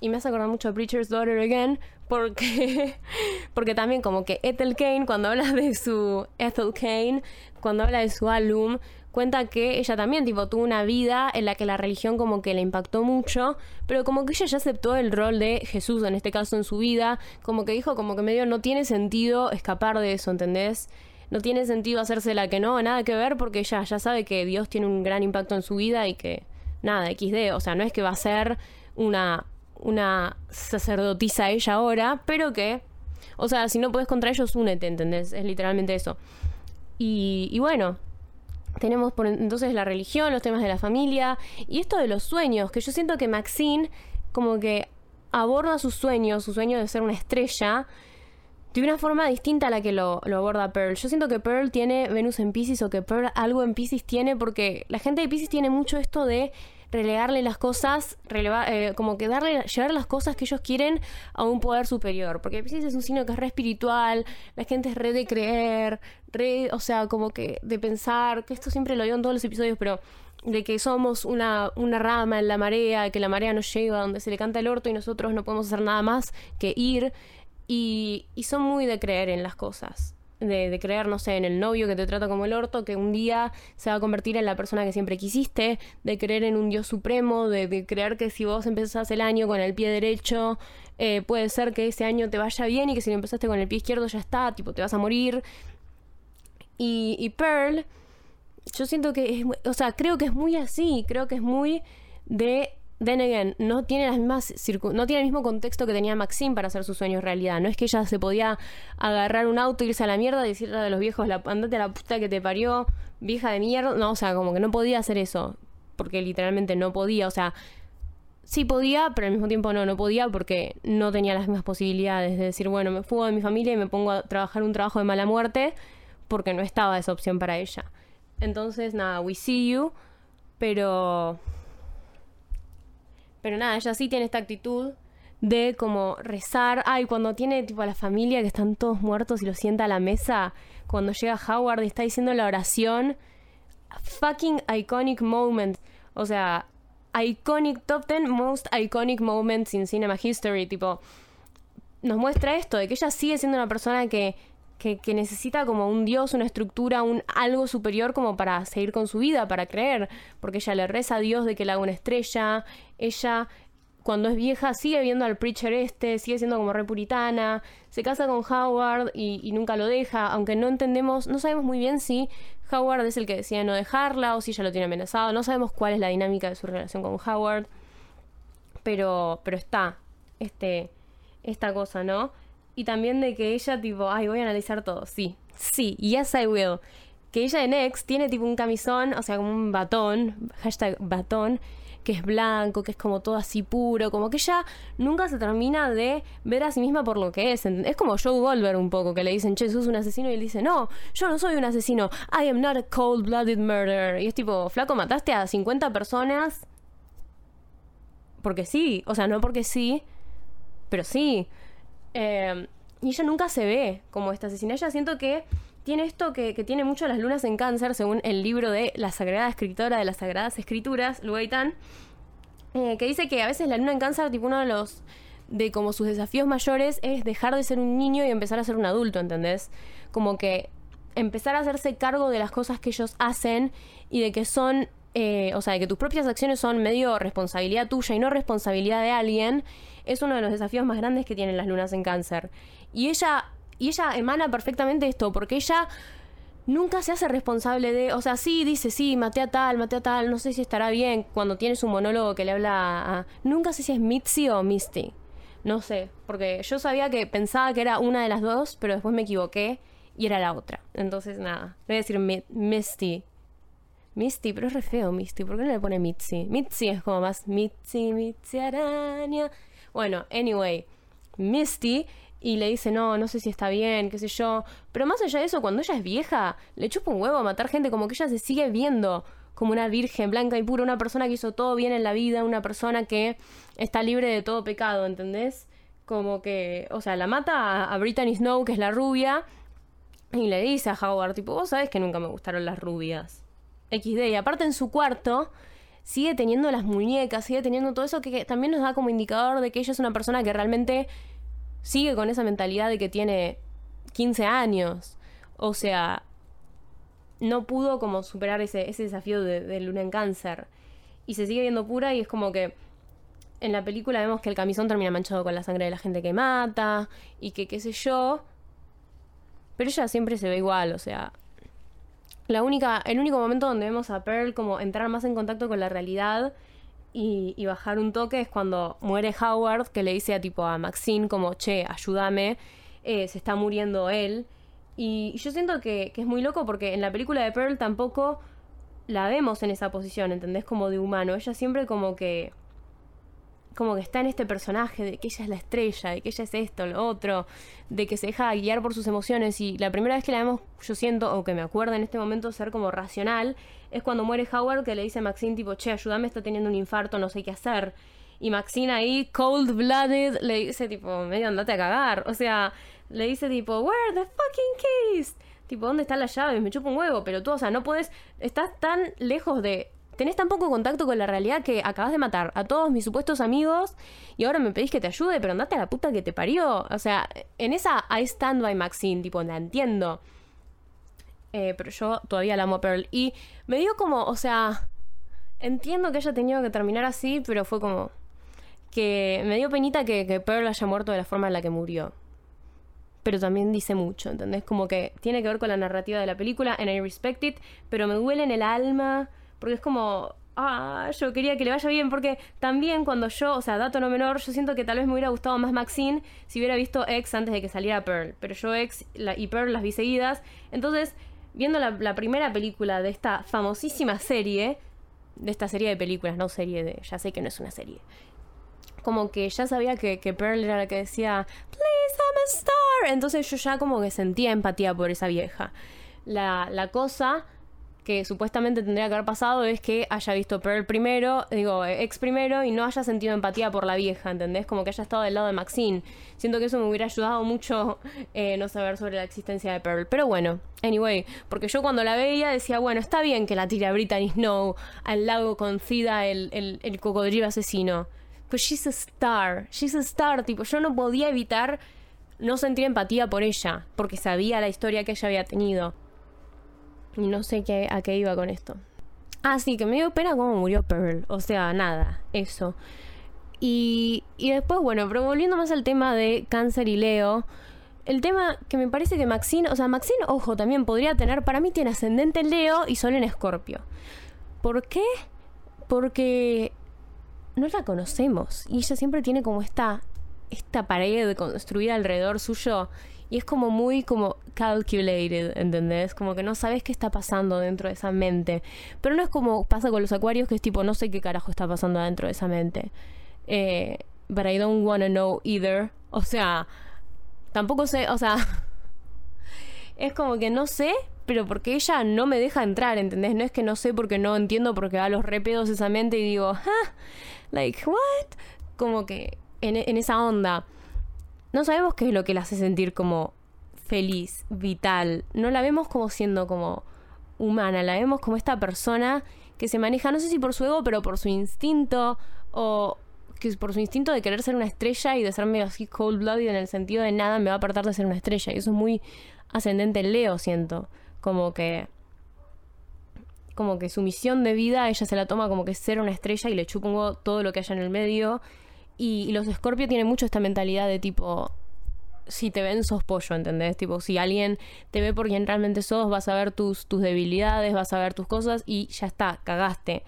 y me hace acordar mucho a Preacher's Daughter Again, porque, <laughs> porque también como que Ethel Kane, cuando habla de su Ethel Kane, cuando habla de su álbum, cuenta que ella también, tipo, tuvo una vida en la que la religión como que le impactó mucho, pero como que ella ya aceptó el rol de Jesús, en este caso, en su vida, como que dijo como que medio no tiene sentido escapar de eso, ¿entendés? No tiene sentido hacerse la que no, nada que ver, porque ella ya sabe que Dios tiene un gran impacto en su vida y que, nada, XD, o sea, no es que va a ser una, una sacerdotisa ella ahora, pero que, o sea, si no puedes contra ellos, únete, ¿entendés? Es literalmente eso. Y, y bueno, tenemos por entonces la religión, los temas de la familia y esto de los sueños, que yo siento que Maxine como que aborda sus sueños, su sueño de ser una estrella, de una forma distinta a la que lo, lo, aborda Pearl. Yo siento que Pearl tiene Venus en Pisces o que Pearl algo en Pisces tiene porque la gente de Pisces tiene mucho esto de relegarle las cosas, eh, como que darle, llevar las cosas que ellos quieren a un poder superior. Porque Pisces es un signo que es re espiritual, la gente es re de creer, re, o sea, como que de pensar, que esto siempre lo digo en todos los episodios, pero de que somos una, una rama en la marea, que la marea nos lleva donde se le canta el orto y nosotros no podemos hacer nada más que ir. Y son muy de creer en las cosas de, creer, no sé, en el novio que te trata como el orto, que un día se va a convertir en la persona que siempre quisiste, de creer en un Dios supremo, de, creer que si vos empezás el año con el pie derecho, eh, puede ser que ese año te vaya bien y que si lo empezaste con el pie izquierdo ya está, tipo, te vas a morir. Y, Pearl, yo siento que es, o sea, creo que es muy así, creo que es muy de Then again, no tiene las mismas no tiene el mismo contexto que tenía Maxine para hacer sus sueños realidad. No es que ella se podía agarrar un auto, irse a la mierda y decirle a los viejos, la, andate a la puta que te parió, vieja de mierda. No, o sea, como que no podía hacer eso. Porque literalmente no podía. O sea, sí podía, pero al mismo tiempo no, no podía porque no tenía las mismas posibilidades de decir, bueno, me fugo de mi familia y me pongo a trabajar un trabajo de mala muerte porque no estaba esa opción para ella. Entonces, nada, we see you, pero... Pero nada, ella sí tiene esta actitud de como rezar. Ay, cuando tiene tipo a la familia que están todos muertos y lo sienta a la mesa, cuando llega Howard y está diciendo la oración, fucking iconic moment. O sea, iconic, top 10 most iconic moments in cinema history. Tipo, nos muestra esto, de que ella sigue siendo una persona que, que, necesita como un dios, una estructura, un algo superior como para seguir con su vida, para creer. Porque ella le reza a Dios de que le haga una estrella. Ella cuando es vieja sigue viendo al preacher este, sigue siendo como repuritana, se casa con Howard y, nunca lo deja, aunque no entendemos, no sabemos muy bien si Howard es el que decide no dejarla o si ella lo tiene amenazado, no sabemos cuál es la dinámica de su relación con Howard, pero, pero está este, esta cosa, ¿no? Y también de que ella tipo, ay, voy a analizar todo, sí, sí, yes I will. Que ella en X tiene tipo un camisón, o sea, como un batón, hashtag batón, que es blanco, que es como todo así puro, como que ella nunca se termina de ver a sí misma por lo que es. Es como Joe Goldberg un poco, que le dicen, che, sos un asesino, y él dice, no, yo no soy un asesino, I am not a cold-blooded murderer. Y es tipo, flaco, mataste a 50 personas porque sí, o sea, no porque sí, pero sí. Eh, y ella nunca se ve como esta asesina. Ella siento que tiene esto que, tiene mucho las lunas en cáncer, según el libro de la Sagrada Escritora de las Sagradas Escrituras, Lugaitán, eh, que dice que a veces la luna en cáncer, tipo uno de los de como sus desafíos mayores es dejar de ser un niño y empezar a ser un adulto, ¿entendés? Como que empezar a hacerse cargo de las cosas que ellos hacen y de que son, eh, o sea, de que tus propias acciones son medio responsabilidad tuya y no responsabilidad de alguien, es uno de los desafíos más grandes que tienen las lunas en cáncer. Y ella y ella emana perfectamente esto, porque ella nunca se hace responsable de, o sea, sí dice, sí, maté a tal, maté a tal, no sé si estará bien cuando tiene su monólogo que le habla a... Nunca sé si es Mitzi o Misty. No sé, porque yo sabía que pensaba que era una de las dos, pero después me equivoqué y era la otra. Entonces, nada, voy a decir Misty. Misty, pero es re feo Misty, ¿por qué no le pone Mitzi? Mitzi es como más Mitzi, Mitzi araña. Bueno, anyway, Misty y le dice, no, no sé si está bien, qué sé yo. Pero más allá de eso, cuando ella es vieja, le chupa un huevo a matar gente, como que ella se sigue viendo como una virgen blanca y pura, una persona que hizo todo bien en la vida, una persona que está libre de todo pecado, ¿entendés? Como que, o sea, la mata a, Brittany Snow, que es la rubia, y le dice a Howard, tipo, vos sabés que nunca me gustaron las rubias. XD, y aparte en su cuarto sigue teniendo las muñecas, sigue teniendo todo eso que también nos da como indicador de que ella es una persona que realmente sigue con esa mentalidad de que tiene 15 años. O sea, no pudo como superar ese, ese desafío de, luna en cáncer. Y se sigue viendo pura y es como que en la película vemos que el camisón termina manchado con la sangre de la gente que mata y que qué sé yo. Pero ella siempre se ve igual, o sea, la única, el único momento donde vemos a Pearl como entrar más en contacto con la realidad y, bajar un toque es cuando muere Howard, que le dice a tipo a Maxine como, che, ayúdame, eh, se está muriendo él. Y, yo siento que, que, es muy loco porque en la película de Pearl tampoco la vemos en esa posición, ¿entendés? Como de humano. Ella siempre como que como que está en este personaje de que ella es la estrella, de que ella es esto, lo otro, de que se deja guiar por sus emociones. Y la primera vez que la vemos, yo siento, o que me acuerdo en este momento, ser como racional, es cuando muere Howard que le dice a Maxine tipo, che, ayúdame, está teniendo un infarto, no sé qué hacer. Y Maxine ahí, cold blooded, le dice tipo, medio andate a cagar. O sea, le dice tipo, where the fucking keys? Tipo, ¿dónde están las llaves? Me chupa un huevo, pero tú, o sea, no puedes, estás tan lejos de tenés tan poco contacto con la realidad que acabas de matar a todos mis supuestos amigos y ahora me pedís que te ayude, pero andate a la puta que te parió. O sea, en esa I stand by Maxine, tipo, la entiendo. Eh, pero yo todavía la amo a Pearl. Y me dio como, o sea, entiendo que haya tenido que terminar así, pero fue como que me dio penita que, que Pearl haya muerto de la forma en la que murió. Pero también dice mucho, ¿entendés? Como que tiene que ver con la narrativa de la película, and I respect it, pero me duele en el alma porque es como, ah, yo quería que le vaya bien, porque también cuando yo, o sea, dato no menor, yo siento que tal vez me hubiera gustado más Maxine si hubiera visto X antes de que saliera Pearl, pero yo X y Pearl las vi seguidas, entonces, viendo la, primera película de esta famosísima serie, de esta serie de películas, no serie de, ya sé que no es una serie, como que ya sabía que, que Pearl era la que decía, Please, I'm a star. Entonces yo ya como que sentía empatía por esa vieja. La, la cosa que supuestamente tendría que haber pasado es que haya visto Pearl primero, digo, ex primero, y no haya sentido empatía por la vieja, ¿entendés? Como que haya estado del lado de Maxine. Siento que eso me hubiera ayudado mucho eh, no saber sobre la existencia de Pearl. Pero bueno, anyway, porque yo cuando la veía decía, bueno, está bien que la tire a Brittany Snow al lago con Cida, el, el, el cocodrilo asesino. Pues she's a star, she's a star, tipo, yo no podía evitar no sentir empatía por ella, porque sabía la historia que ella había tenido. Y no sé qué, a qué iba con esto. Ah, sí, que me dio pena cómo murió Pearl. O sea, nada, eso. Y, y después, bueno, pero volviendo más al tema de cáncer y Leo. El tema que me parece que Maxine, o sea, Maxine, ojo, también podría tener, para mí tiene ascendente en Leo y Sol en Escorpio. ¿Por qué? Porque no la conocemos y ella siempre tiene como esta, esta pared construida alrededor suyo y es como muy como calculated, ¿entendés? Como que no sabes qué está pasando dentro de esa mente. Pero no es como pasa con los acuarios, que es tipo, no sé qué carajo está pasando dentro de esa mente. Eh, but I don't wanna know either. O sea, tampoco sé, o sea, <laughs> es como que no sé, pero porque ella no me deja entrar, ¿entendés? No es que no sé porque no entiendo porque va a los repedos esa mente y digo, ah, like, what? Como que en, esa onda no sabemos qué es lo que la hace sentir como feliz, vital. No la vemos como siendo como humana, la vemos como esta persona que se maneja, no sé si por su ego, pero por su instinto o que por su instinto de querer ser una estrella y de ser medio así cold blooded en el sentido de nada me va a apartar de ser una estrella. Y eso es muy ascendente en Leo, siento. Como que como que su misión de vida ella se la toma como que ser una estrella y le chupongo todo lo que haya en el medio y, los Scorpio tienen mucho esta mentalidad de tipo, si te ven sos pollo, ¿entendés? Tipo, si alguien te ve por quien realmente sos, vas a ver tus, tus debilidades, vas a ver tus cosas y ya está, cagaste.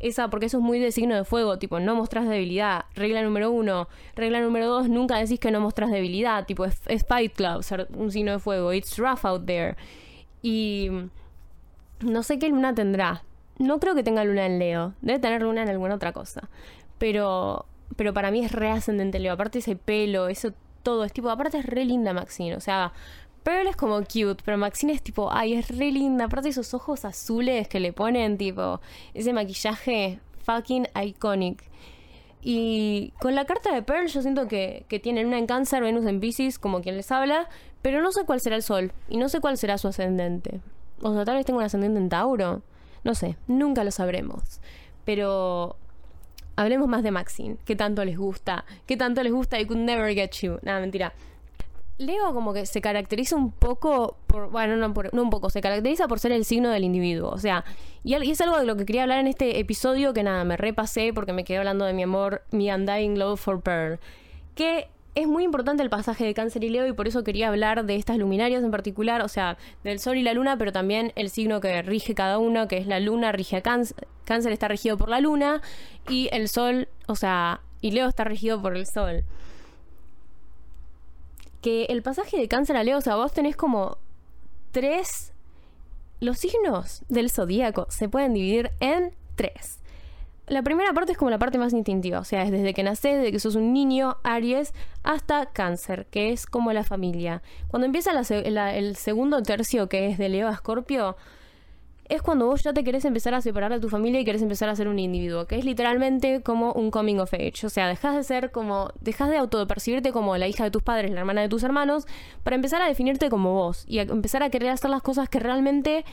Esa, porque eso es muy de signo de fuego, tipo, no mostrás debilidad. Regla número uno. Regla número dos, nunca decís que no mostrás debilidad. Tipo, es, Fight Club, ser un signo de fuego. It's rough out there. Y no sé qué luna tendrá. No creo que tenga luna en Leo. Debe tener luna en alguna otra cosa. Pero pero para mí es re ascendente Leo. Aparte ese pelo, eso todo. Es tipo, aparte es re linda Maxine. O sea, Pearl es como cute, pero Maxine es tipo, ay, es re linda. Aparte esos ojos azules que le ponen, tipo, ese maquillaje fucking iconic. Y con la carta de Pearl yo siento que, que tienen una en cáncer, Venus en Pisces, como quien les habla, pero no sé cuál será el sol y no sé cuál será su ascendente. O sea, tal vez tenga un ascendente en Tauro. No sé, nunca lo sabremos. Pero hablemos más de Maxine. ¿Qué tanto les gusta? ¿Qué tanto les gusta I Could Never Get You? Nada, mentira. Leo como que se caracteriza un poco por, bueno, no, un poco, se caracteriza por ser el signo del individuo. O sea, y, es algo de lo que quería hablar en este episodio que nada, me repasé porque me quedé hablando de mi amor, mi undying love for Pearl. Que es muy importante el pasaje de Cáncer y Leo y por eso quería hablar de estas luminarias en particular, o sea, del Sol y la Luna, pero también el signo que rige cada uno, que es la Luna, rige a Cáncer. Cáncer está regido por la Luna y el Sol, o sea, y Leo está regido por el Sol. Que el pasaje de Cáncer a Leo, o sea, vos tenés como tres... Los signos del zodíaco se pueden dividir en tres. La primera parte es como la parte más instintiva, o sea, es desde que naces, desde que sos un niño, Aries, hasta Cáncer, que es como la familia. Cuando empieza el segundo tercio, que es de Leo a Escorpio, es cuando vos ya te querés empezar a separar de tu familia y querés empezar a ser un individuo, que es literalmente como un coming of age. O sea, dejas de ser como, dejas de autopercibirte como la hija de tus padres, la hermana de tus hermanos, para empezar a definirte como vos y a empezar a querer hacer las cosas que realmente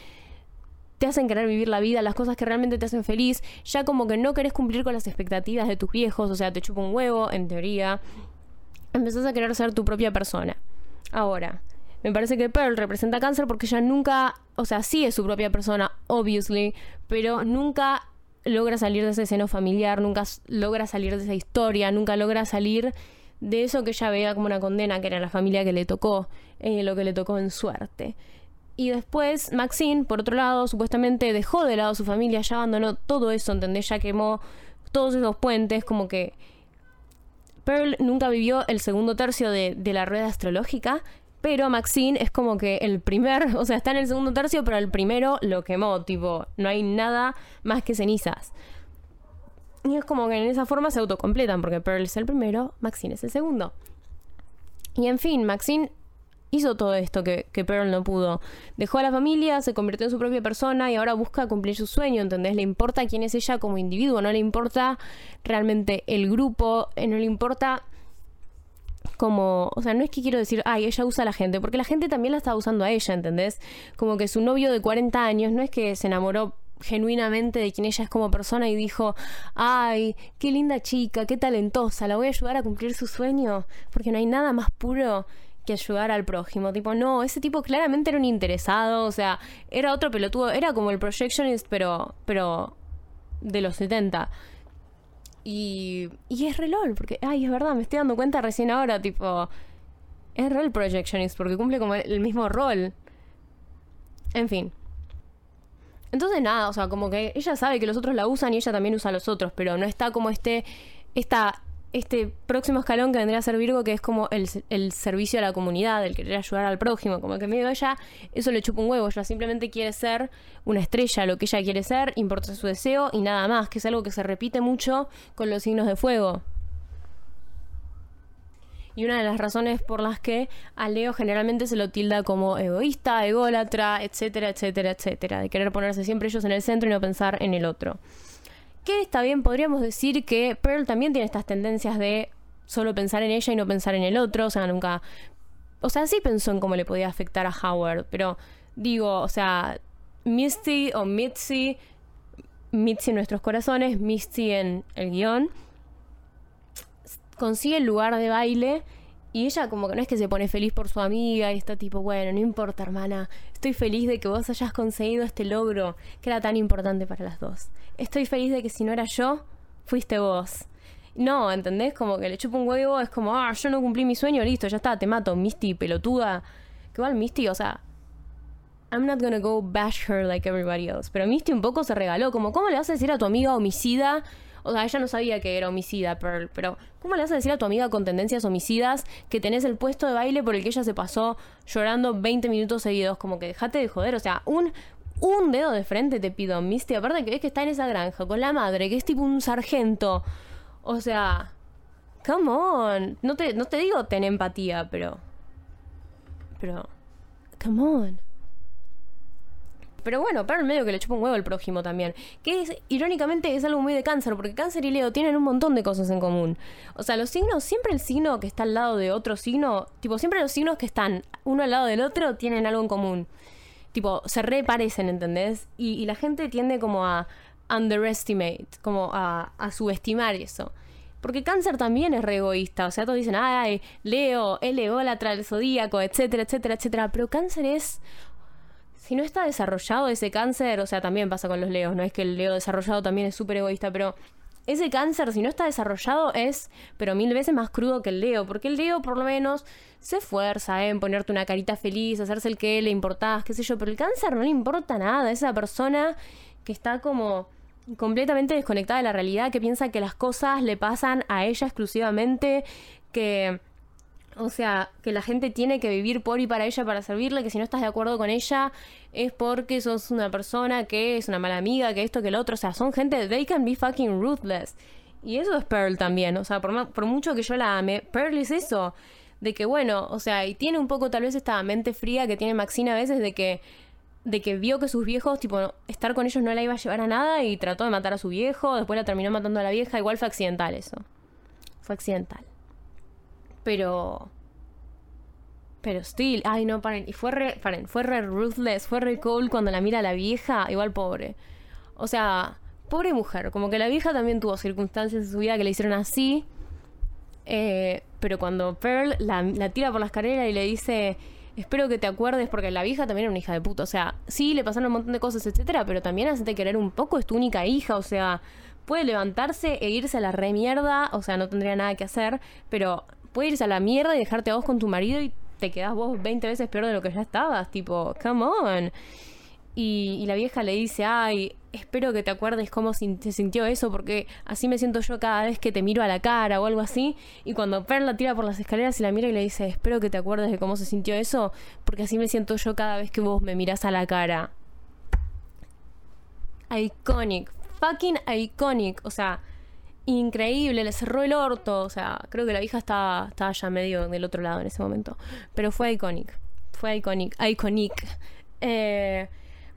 te hacen querer vivir la vida, las cosas que realmente te hacen feliz, ya como que no querés cumplir con las expectativas de tus viejos, o sea, te chupa un huevo, en teoría, empezás a querer ser tu propia persona. Ahora, me parece que Pearl representa cáncer porque ella nunca, o sea, sí es su propia persona, obviously, pero nunca logra salir de ese seno familiar, nunca logra salir de esa historia, nunca logra salir de eso que ella veía como una condena, que era la familia que le tocó, eh, lo que le tocó en suerte. Y después Maxine, por otro lado, supuestamente dejó de lado a su familia, ya abandonó todo eso, ¿entendés? Ya quemó todos esos puentes, como que Pearl nunca vivió el segundo tercio de, de, la rueda astrológica, pero Maxine es como que el primer, <laughs> o sea, está en el segundo tercio, pero el primero lo quemó, tipo, no hay nada más que cenizas. Y es como que en esa forma se autocompletan, porque Pearl es el primero, Maxine es el segundo. Y en fin, Maxine hizo todo esto que, que, Pearl no pudo. Dejó a la familia, se convirtió en su propia persona y ahora busca cumplir su sueño, ¿entendés? Le importa quién es ella como individuo, no le importa realmente el grupo, eh, no le importa como, o sea, no es que quiero decir, ay, ella usa a la gente, porque la gente también la está usando a ella, ¿entendés? Como que su novio de 40 años no es que se enamoró genuinamente de quien ella es como persona y dijo, ay, qué linda chica, qué talentosa, la voy a ayudar a cumplir su sueño, porque no hay nada más puro que ayudar al prójimo. Tipo, no, ese tipo claramente era un interesado, o sea, era otro pelotudo, era como el projectionist, pero, pero de los 70. Y, y es relol, porque, ay, es verdad, me estoy dando cuenta recién ahora, tipo, es rol projectionist, porque cumple como el mismo rol. En fin. Entonces nada, o sea, como que ella sabe que los otros la usan y ella también usa a los otros, pero no está como este, esta, este próximo escalón que vendría a ser Virgo, que es como el, el, servicio a la comunidad, el querer ayudar al prójimo, como que medio ella, eso le chupa un huevo, ella simplemente quiere ser una estrella, lo que ella quiere ser, importa su deseo y nada más, que es algo que se repite mucho con los signos de fuego. Y una de las razones por las que a Leo generalmente se lo tilda como egoísta, ególatra, etcétera, etcétera, etcétera, de querer ponerse siempre ellos en el centro y no pensar en el otro. Que está bien, podríamos decir que Pearl también tiene estas tendencias de solo pensar en ella y no pensar en el otro, o sea, nunca... O sea, sí pensó en cómo le podía afectar a Howard, pero digo, o sea, Misty o Mitzi, Mitzi en nuestros corazones, Misty en el guion, consigue el lugar de baile y ella como que no es que se pone feliz por su amiga y está tipo, bueno, no importa hermana, estoy feliz de que vos hayas conseguido este logro que era tan importante para las dos. Estoy feliz de que si no era yo, fuiste vos. No, ¿entendés? Como que le chupo un huevo, es como, ah, yo no cumplí mi sueño, listo, ya está, te mato, Misty, pelotuda. Que igual Misty, o sea, I'm not gonna go bash her like everybody else. Pero Misty un poco se regaló, como, ¿cómo le vas a decir a tu amiga homicida o sea, ella no sabía que era homicida, Pearl, pero ¿cómo le vas a decir a tu amiga con tendencias homicidas que tenés el puesto de baile por el que ella se pasó llorando 20 minutos seguidos? Como que dejate de joder, o sea, un, un dedo de frente te pido, Misty. Aparte que ves que está en esa granja con la madre, que es tipo un sargento. O sea, come on. No te, no te digo ten empatía, pero... Pero... Come on. Pero bueno, en medio que le chupa un huevo el prójimo también. Que es, irónicamente, es algo muy de cáncer, porque cáncer y Leo tienen un montón de cosas en común. O sea, los signos, siempre el signo que está al lado de otro signo, tipo, siempre los signos que están uno al lado del otro tienen algo en común. Tipo, se reparecen, ¿entendés? Y, la gente tiende como a underestimate, como a, a subestimar eso. Porque cáncer también es re egoísta. O sea, todos dicen, ay, Leo, el ególatra, el zodíaco, etcétera, etcétera, etcétera. Pero cáncer es si no está desarrollado ese cáncer, o sea, también pasa con los leos, no es que el leo desarrollado también es súper egoísta, pero ese cáncer, si no está desarrollado, es, pero mil veces más crudo que el leo, porque el leo por lo menos se esfuerza en ponerte una carita feliz, hacerse el que le importás, qué sé yo, pero el cáncer no le importa nada, esa persona que está como completamente desconectada de la realidad, que piensa que las cosas le pasan a ella exclusivamente, que o sea, que la gente tiene que vivir por y para ella para servirle, que si no estás de acuerdo con ella es porque sos una persona que es una mala amiga, que esto, que lo otro. O sea, son gente, they can be fucking ruthless. Y eso es Pearl también. O sea, por, por mucho que yo la ame, Pearl es eso. De que, bueno, o sea, y tiene un poco tal vez esta mente fría que tiene Maxine a veces de que de que vio que sus viejos, tipo, estar con ellos no la iba a llevar a nada y trató de matar a su viejo, después la terminó matando a la vieja, igual fue accidental eso. Fue accidental. Pero. Pero still, ay no, paren. Y fue re, paren, fue re ruthless, fue re cool cuando la mira la vieja, igual pobre. O sea, pobre mujer, como que la vieja también tuvo circunstancias en su vida que le hicieron así. Eh, pero cuando Pearl la, tira por la escalera y le dice, espero que te acuerdes, porque la vieja también era una hija de puta. O sea, sí, le pasaron un montón de cosas, etcétera, pero también hace querer un poco, es tu única hija, o sea, puede levantarse e irse a la re mierda, o sea, no tendría nada que hacer, pero puede irse a la mierda y dejarte a vos con tu marido y te quedás vos 20 veces peor de lo que ya estabas. Tipo, come on. Y, la vieja le dice, ay, espero que te acuerdes cómo se sintió eso, porque así me siento yo cada vez que te miro a la cara o algo así. Y cuando Pearl la tira por las escaleras y la mira y le dice, espero que te acuerdes de cómo se sintió eso, porque así me siento yo cada vez que vos me miras a la cara. Iconic, fucking iconic. O sea, increíble, le cerró el orto. O sea, creo que la vieja estaba, estaba ya medio del otro lado en ese momento. Pero fue iconic. Fue iconic. Iconic. Eh,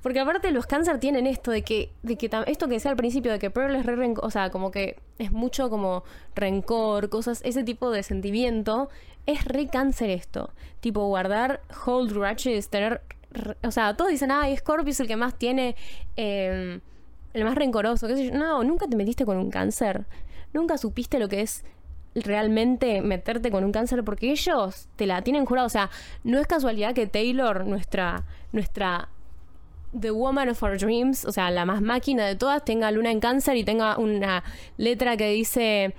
porque aparte los cáncer tienen esto de que, de que esto que decía al principio, de que Pearl es re o sea, como que es mucho como rencor, cosas, ese tipo de sentimiento, es re cáncer esto. Tipo, guardar hold grudges, tener, o sea, todos dicen, ay, Scorpio es el que más tiene, em, el más rencoroso, qué sé yo. No, nunca te metiste con un cáncer. Nunca supiste lo que es realmente meterte con un cáncer porque ellos te la tienen jurado. O sea, no es casualidad que Taylor, nuestra, nuestra The Woman of Our Dreams, o sea, la más máquina de todas, tenga luna en cáncer y tenga una letra que dice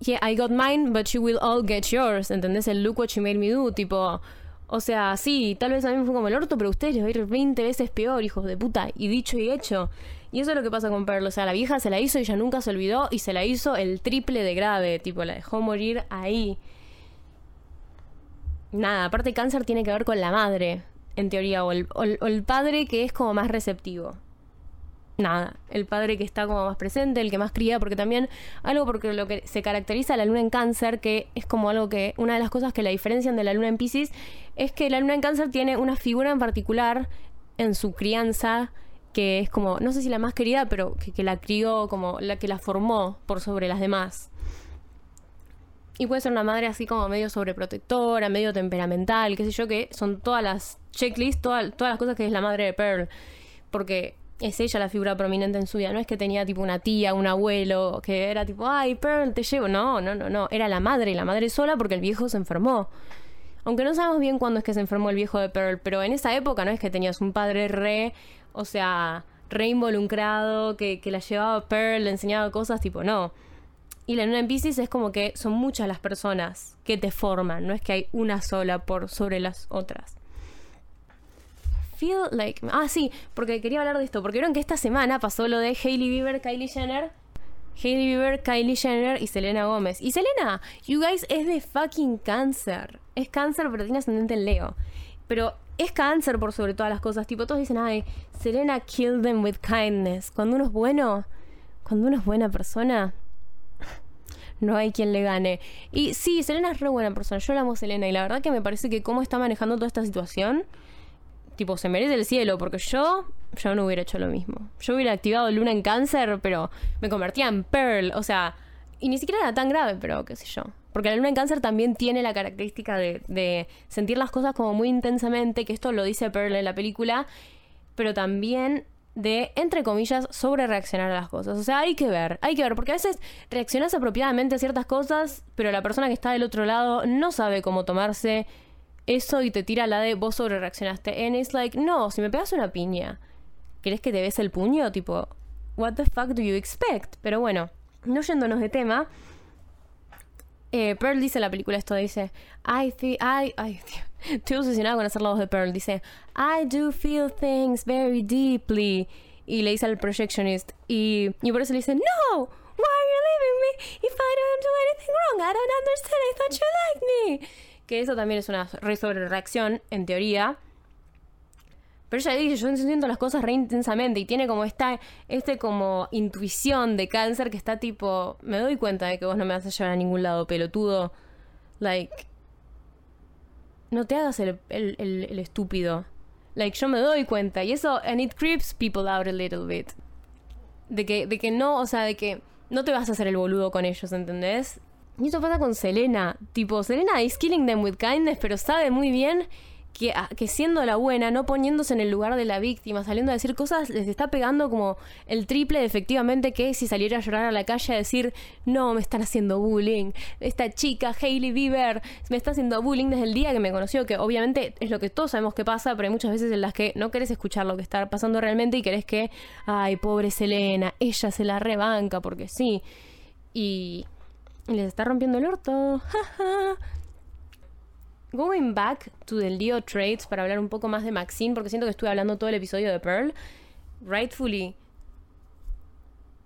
Yeah, I got mine, but you will all get yours. ¿Entendés? El look what you made me do, tipo. O sea, sí, tal vez a mí me fue como el orto, pero a ustedes les va a ir 20 veces peor, hijos de puta. Y dicho y hecho. Y eso es lo que pasa con Pearl. O sea, la vieja se la hizo y ella nunca se olvidó y se la hizo el triple de grave. Tipo, la dejó morir ahí. Nada, aparte cáncer tiene que ver con la madre en teoría, o el, el, padre que es como más receptivo. Nada, el padre que está como más presente, el que más cría, porque también algo porque lo que se caracteriza a la luna en cáncer, que es como algo que, una de las cosas que la diferencian de la luna en Pisces, es que la luna en cáncer tiene una figura en particular en su crianza, que es como, no sé si la más querida, pero que, la crió como la que la formó por sobre las demás. Y puede ser una madre así como medio sobreprotectora, medio temperamental, qué sé yo, que son todas las checklists, todas, todas las cosas que es la madre de Pearl. Porque es ella la figura prominente en su vida. No es que tenía tipo una tía, un abuelo, que era tipo, ay, Pearl, te llevo. No, no, no, no. Era la madre, y la madre sola porque el viejo se enfermó. Aunque no sabemos bien cuándo es que se enfermó el viejo de Pearl, pero en esa época no es que tenías un padre re, o sea, re involucrado, que, que la llevaba Pearl, le enseñaba cosas, tipo, no y la luna en Pisces es como que son muchas las personas que te forman, no es que hay una sola por sobre las otras. Feel like. Ah, sí, porque quería hablar de esto. Porque vieron que esta semana pasó lo de Hailey Bieber, Kylie Jenner. Hailey Bieber, Kylie Jenner y Selena Gómez. Y Selena, you guys, es de fucking cáncer. Es cáncer, pero tiene ascendente en Leo. Pero es cáncer por sobre todas las cosas. Tipo, todos dicen, ay, Selena killed them with kindness. Cuando uno es bueno, cuando uno es buena persona, no hay quien le gane. Y sí, Selena es re buena persona, yo la amo Selena y la verdad que me parece que cómo está manejando toda esta situación, tipo, se merece el cielo, porque yo, yo no hubiera hecho lo mismo. Yo hubiera activado Luna en cáncer, pero me convertía en Pearl, o sea, y ni siquiera era tan grave, pero qué sé yo. Porque la luna en cáncer también tiene la característica de, de sentir las cosas como muy intensamente, que esto lo dice Pearl en la película, pero también de, entre comillas, sobre reaccionar a las cosas. O sea, hay que ver, hay que ver, porque a veces reaccionas apropiadamente a ciertas cosas, pero la persona que está del otro lado no sabe cómo tomarse eso y te tira la de vos sobre reaccionaste. And it's like, no, si me pegas una piña, ¿querés que te ves el puño? Tipo, what the fuck do you expect? Pero bueno, no yéndonos de tema, eh, Pearl dice en la película esto, dice, I feel, I, <laughs> estoy obsesionada con hacer la voz de Pearl, dice, I do feel things very deeply. Y le dice al projectionist, y, y por eso le dice, no, why are you leaving me if I don't do anything wrong? I don't understand, I thought you liked me. Que eso también es una re sobre reacción, en teoría. Pero ella dice, yo siento las cosas re intensamente y tiene como esta, este como intuición de cáncer que está tipo, me doy cuenta de que vos no me vas a llevar a ningún lado, pelotudo. Like, no te hagas el, el, el, estúpido. Like, yo me doy cuenta. Y eso, and it creeps people out a little bit. De que, de que no, o sea, de que no te vas a hacer el boludo con ellos, ¿entendés? Y eso pasa con Selena. Tipo, Selena is killing them with kindness, pero sabe muy bien que, que, siendo la buena, no poniéndose en el lugar de la víctima, saliendo a decir cosas, les está pegando como el triple de efectivamente que si saliera a llorar a la calle a decir, no, me están haciendo bullying, esta chica, Hailey Bieber, me está haciendo bullying desde el día que me conoció, que obviamente es lo que todos sabemos que pasa, pero hay muchas veces en las que no querés escuchar lo que está pasando realmente y querés que, ay, pobre Selena, ella se la rebanca porque sí. Y les está rompiendo el orto. <laughs> Going back to the Leo traits para hablar un poco más de Maxine, porque siento que estuve hablando todo el episodio de Pearl. Rightfully.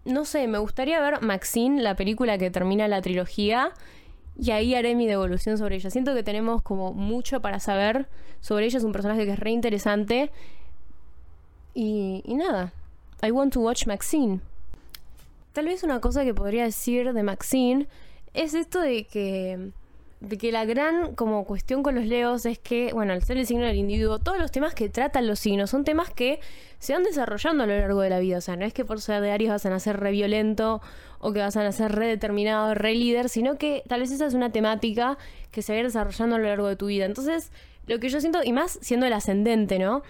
No sé, me gustaría ver Maxine, la película que termina la trilogía, y ahí haré mi devolución sobre ella. Siento que tenemos como mucho para saber sobre ella. Es un personaje que es re interesante. Y, y nada. I want to watch Maxine. tal vez una cosa que podría decir de Maxine es esto de que de que la gran como cuestión con los leos es que, bueno, al ser el signo del individuo, todos los temas que tratan los signos son temas que se van desarrollando a lo largo de la vida. O sea, no es que por ser de Aries vas a nacer re violento o que vas a nacer re determinado, re líder, sino que tal vez esa es una temática que se va desarrollando a lo largo de tu vida. Entonces, lo que yo siento, y más siendo el ascendente, ¿no?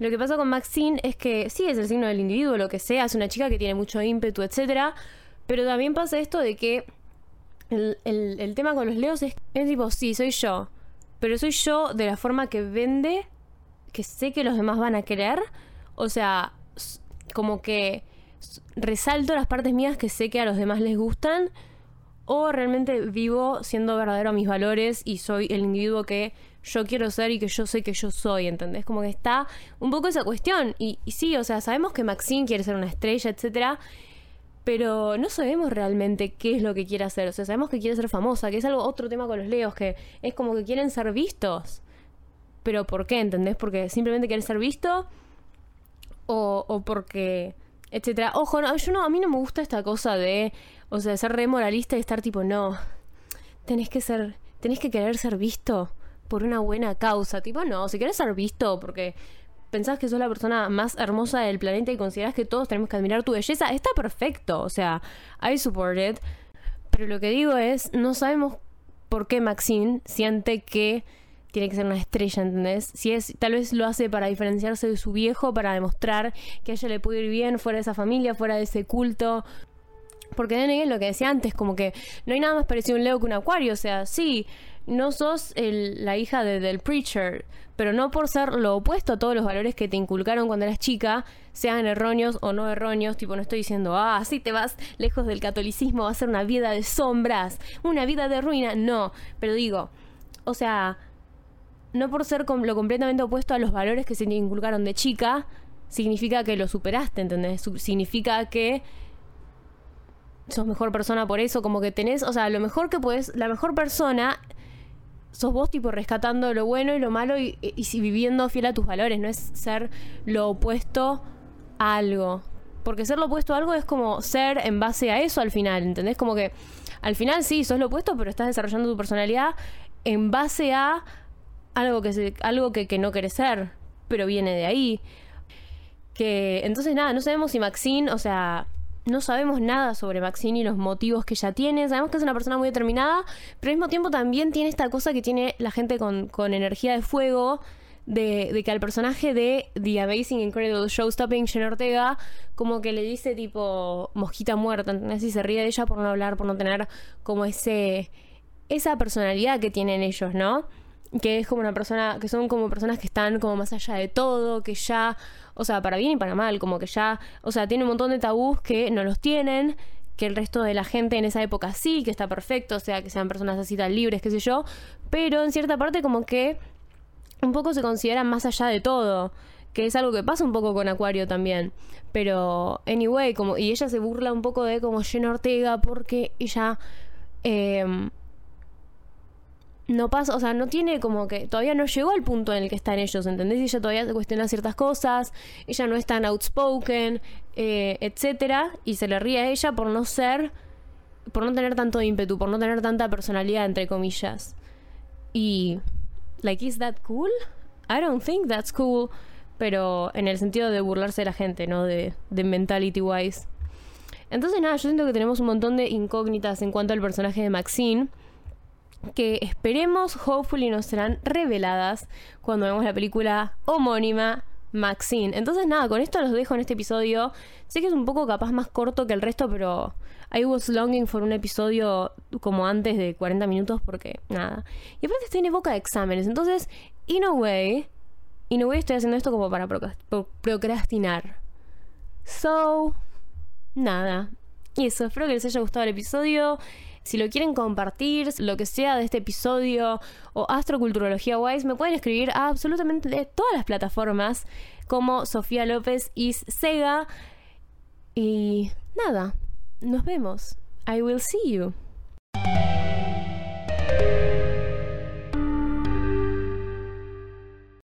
Lo que pasa con Maxine es que sí es el signo del individuo, lo que sea, es una chica que tiene mucho ímpetu, etcétera, pero también pasa esto de que el, tema con los leos es, es tipo, sí, soy yo, pero soy yo de la forma que vende, que sé que los demás van a querer, o sea, como que resalto las partes mías que sé que a los demás les gustan, o realmente vivo siendo verdadero a mis valores y soy el individuo que yo quiero ser y que yo sé que yo soy, ¿entendés? Como que está un poco esa cuestión. Y, y sí, o sea, sabemos que Maxine quiere ser una estrella, etcétera pero no sabemos realmente qué es lo que quiere hacer. O sea, sabemos que quiere ser famosa, que es algo otro tema con los leos, que es como que quieren ser vistos. Pero ¿por qué? ¿Entendés? Porque simplemente quieren ser visto o, o porque etcétera. Ojo, no, yo no, a mí no me gusta esta cosa de, o sea, ser re moralista y estar tipo, no, tenés que ser, tenés que querer ser visto por una buena causa. Tipo, no, si querés ser visto porque pensás que sos la persona más hermosa del planeta y considerás que todos tenemos que admirar tu belleza, está perfecto. O sea, I support it. Pero lo que digo es, no sabemos por qué Maxine siente que tiene que ser una estrella, ¿entendés? Si es, tal vez lo hace para diferenciarse de su viejo, para demostrar que ella le puede ir bien fuera de esa familia, fuera de ese culto. Porque de lo que decía antes, como que no hay nada más parecido a un Leo que un Acuario. O sea, sí, no sos la hija del preacher, pero no por ser lo opuesto a todos los valores que te inculcaron cuando eras chica, sean erróneos o no erróneos, tipo no estoy diciendo, ah, si te vas lejos del catolicismo, va a ser una vida de sombras, una vida de ruina, no, pero digo, o sea, no por ser lo completamente opuesto a los valores que se te inculcaron de chica, significa que lo superaste, ¿entendés? Significa que sos mejor persona por eso, como que tenés, o sea, lo mejor que puedes, la mejor persona sos vos tipo rescatando lo bueno y lo malo y, viviendo fiel a tus valores, no es ser lo opuesto a algo. Porque ser lo opuesto a algo es como ser en base a eso al final, ¿entendés? Como que al final sí, sos lo opuesto, pero estás desarrollando tu personalidad en base a algo que, se, algo que, que no querés ser, pero viene de ahí. Que entonces nada, no sabemos si Maxine, o sea, no sabemos nada sobre Maxine y los motivos que ella tiene. Sabemos que es una persona muy determinada, pero al mismo tiempo también tiene esta cosa que tiene la gente con, energía de fuego. De, que al personaje de The Amazing Incredible Showstopping, Jen Ortega, como que le dice tipo mosquita muerta, ¿entendés? Y se ríe de ella por no hablar, por no tener como ese esa personalidad que tienen ellos, ¿no? Que es como una persona, que son como personas que están como más allá de todo, que ya o sea, para bien y para mal, como que ya, o sea, tiene un montón de tabús que no los tienen, que el resto de la gente en esa época sí, que está perfecto, o sea, que sean personas así tan libres, qué sé yo, pero en cierta parte como que un poco se consideran más allá de todo, que es algo que pasa un poco con Acuario también, pero anyway, como, y ella se burla un poco de como Jenna Ortega porque ella... Eh, no pasa, o sea, no tiene como que todavía no llegó al punto en el que están ellos, ¿entendés? Ella todavía cuestiona ciertas cosas, ella no es tan outspoken, eh, etcétera, y se le ríe a ella por no ser, por no tener tanto ímpetu, por no tener tanta personalidad, entre comillas. Y, like, ¿is that cool? I don't think that's cool, pero en el sentido de burlarse de la gente, ¿no? De, de mentality wise. Entonces, nada, yo siento que tenemos un montón de incógnitas en cuanto al personaje de Maxine que esperemos, hopefully, nos serán reveladas cuando vemos la película homónima Maxine. Entonces, nada, con esto los dejo en este episodio. Sé que es un poco capaz más corto que el resto, pero I was longing for un episodio como antes de 40 minutos porque nada. Y aparte estoy en época de exámenes, entonces, in a way, in a way estoy haciendo esto como para procrastinar. So, nada. Y eso, espero que les haya gustado el episodio. Si lo quieren compartir, lo que sea de este episodio o Astroculturología Wise, me pueden escribir a absolutamente de todas las plataformas como Sofía López y Sega. Y nada, nos vemos. I will see you.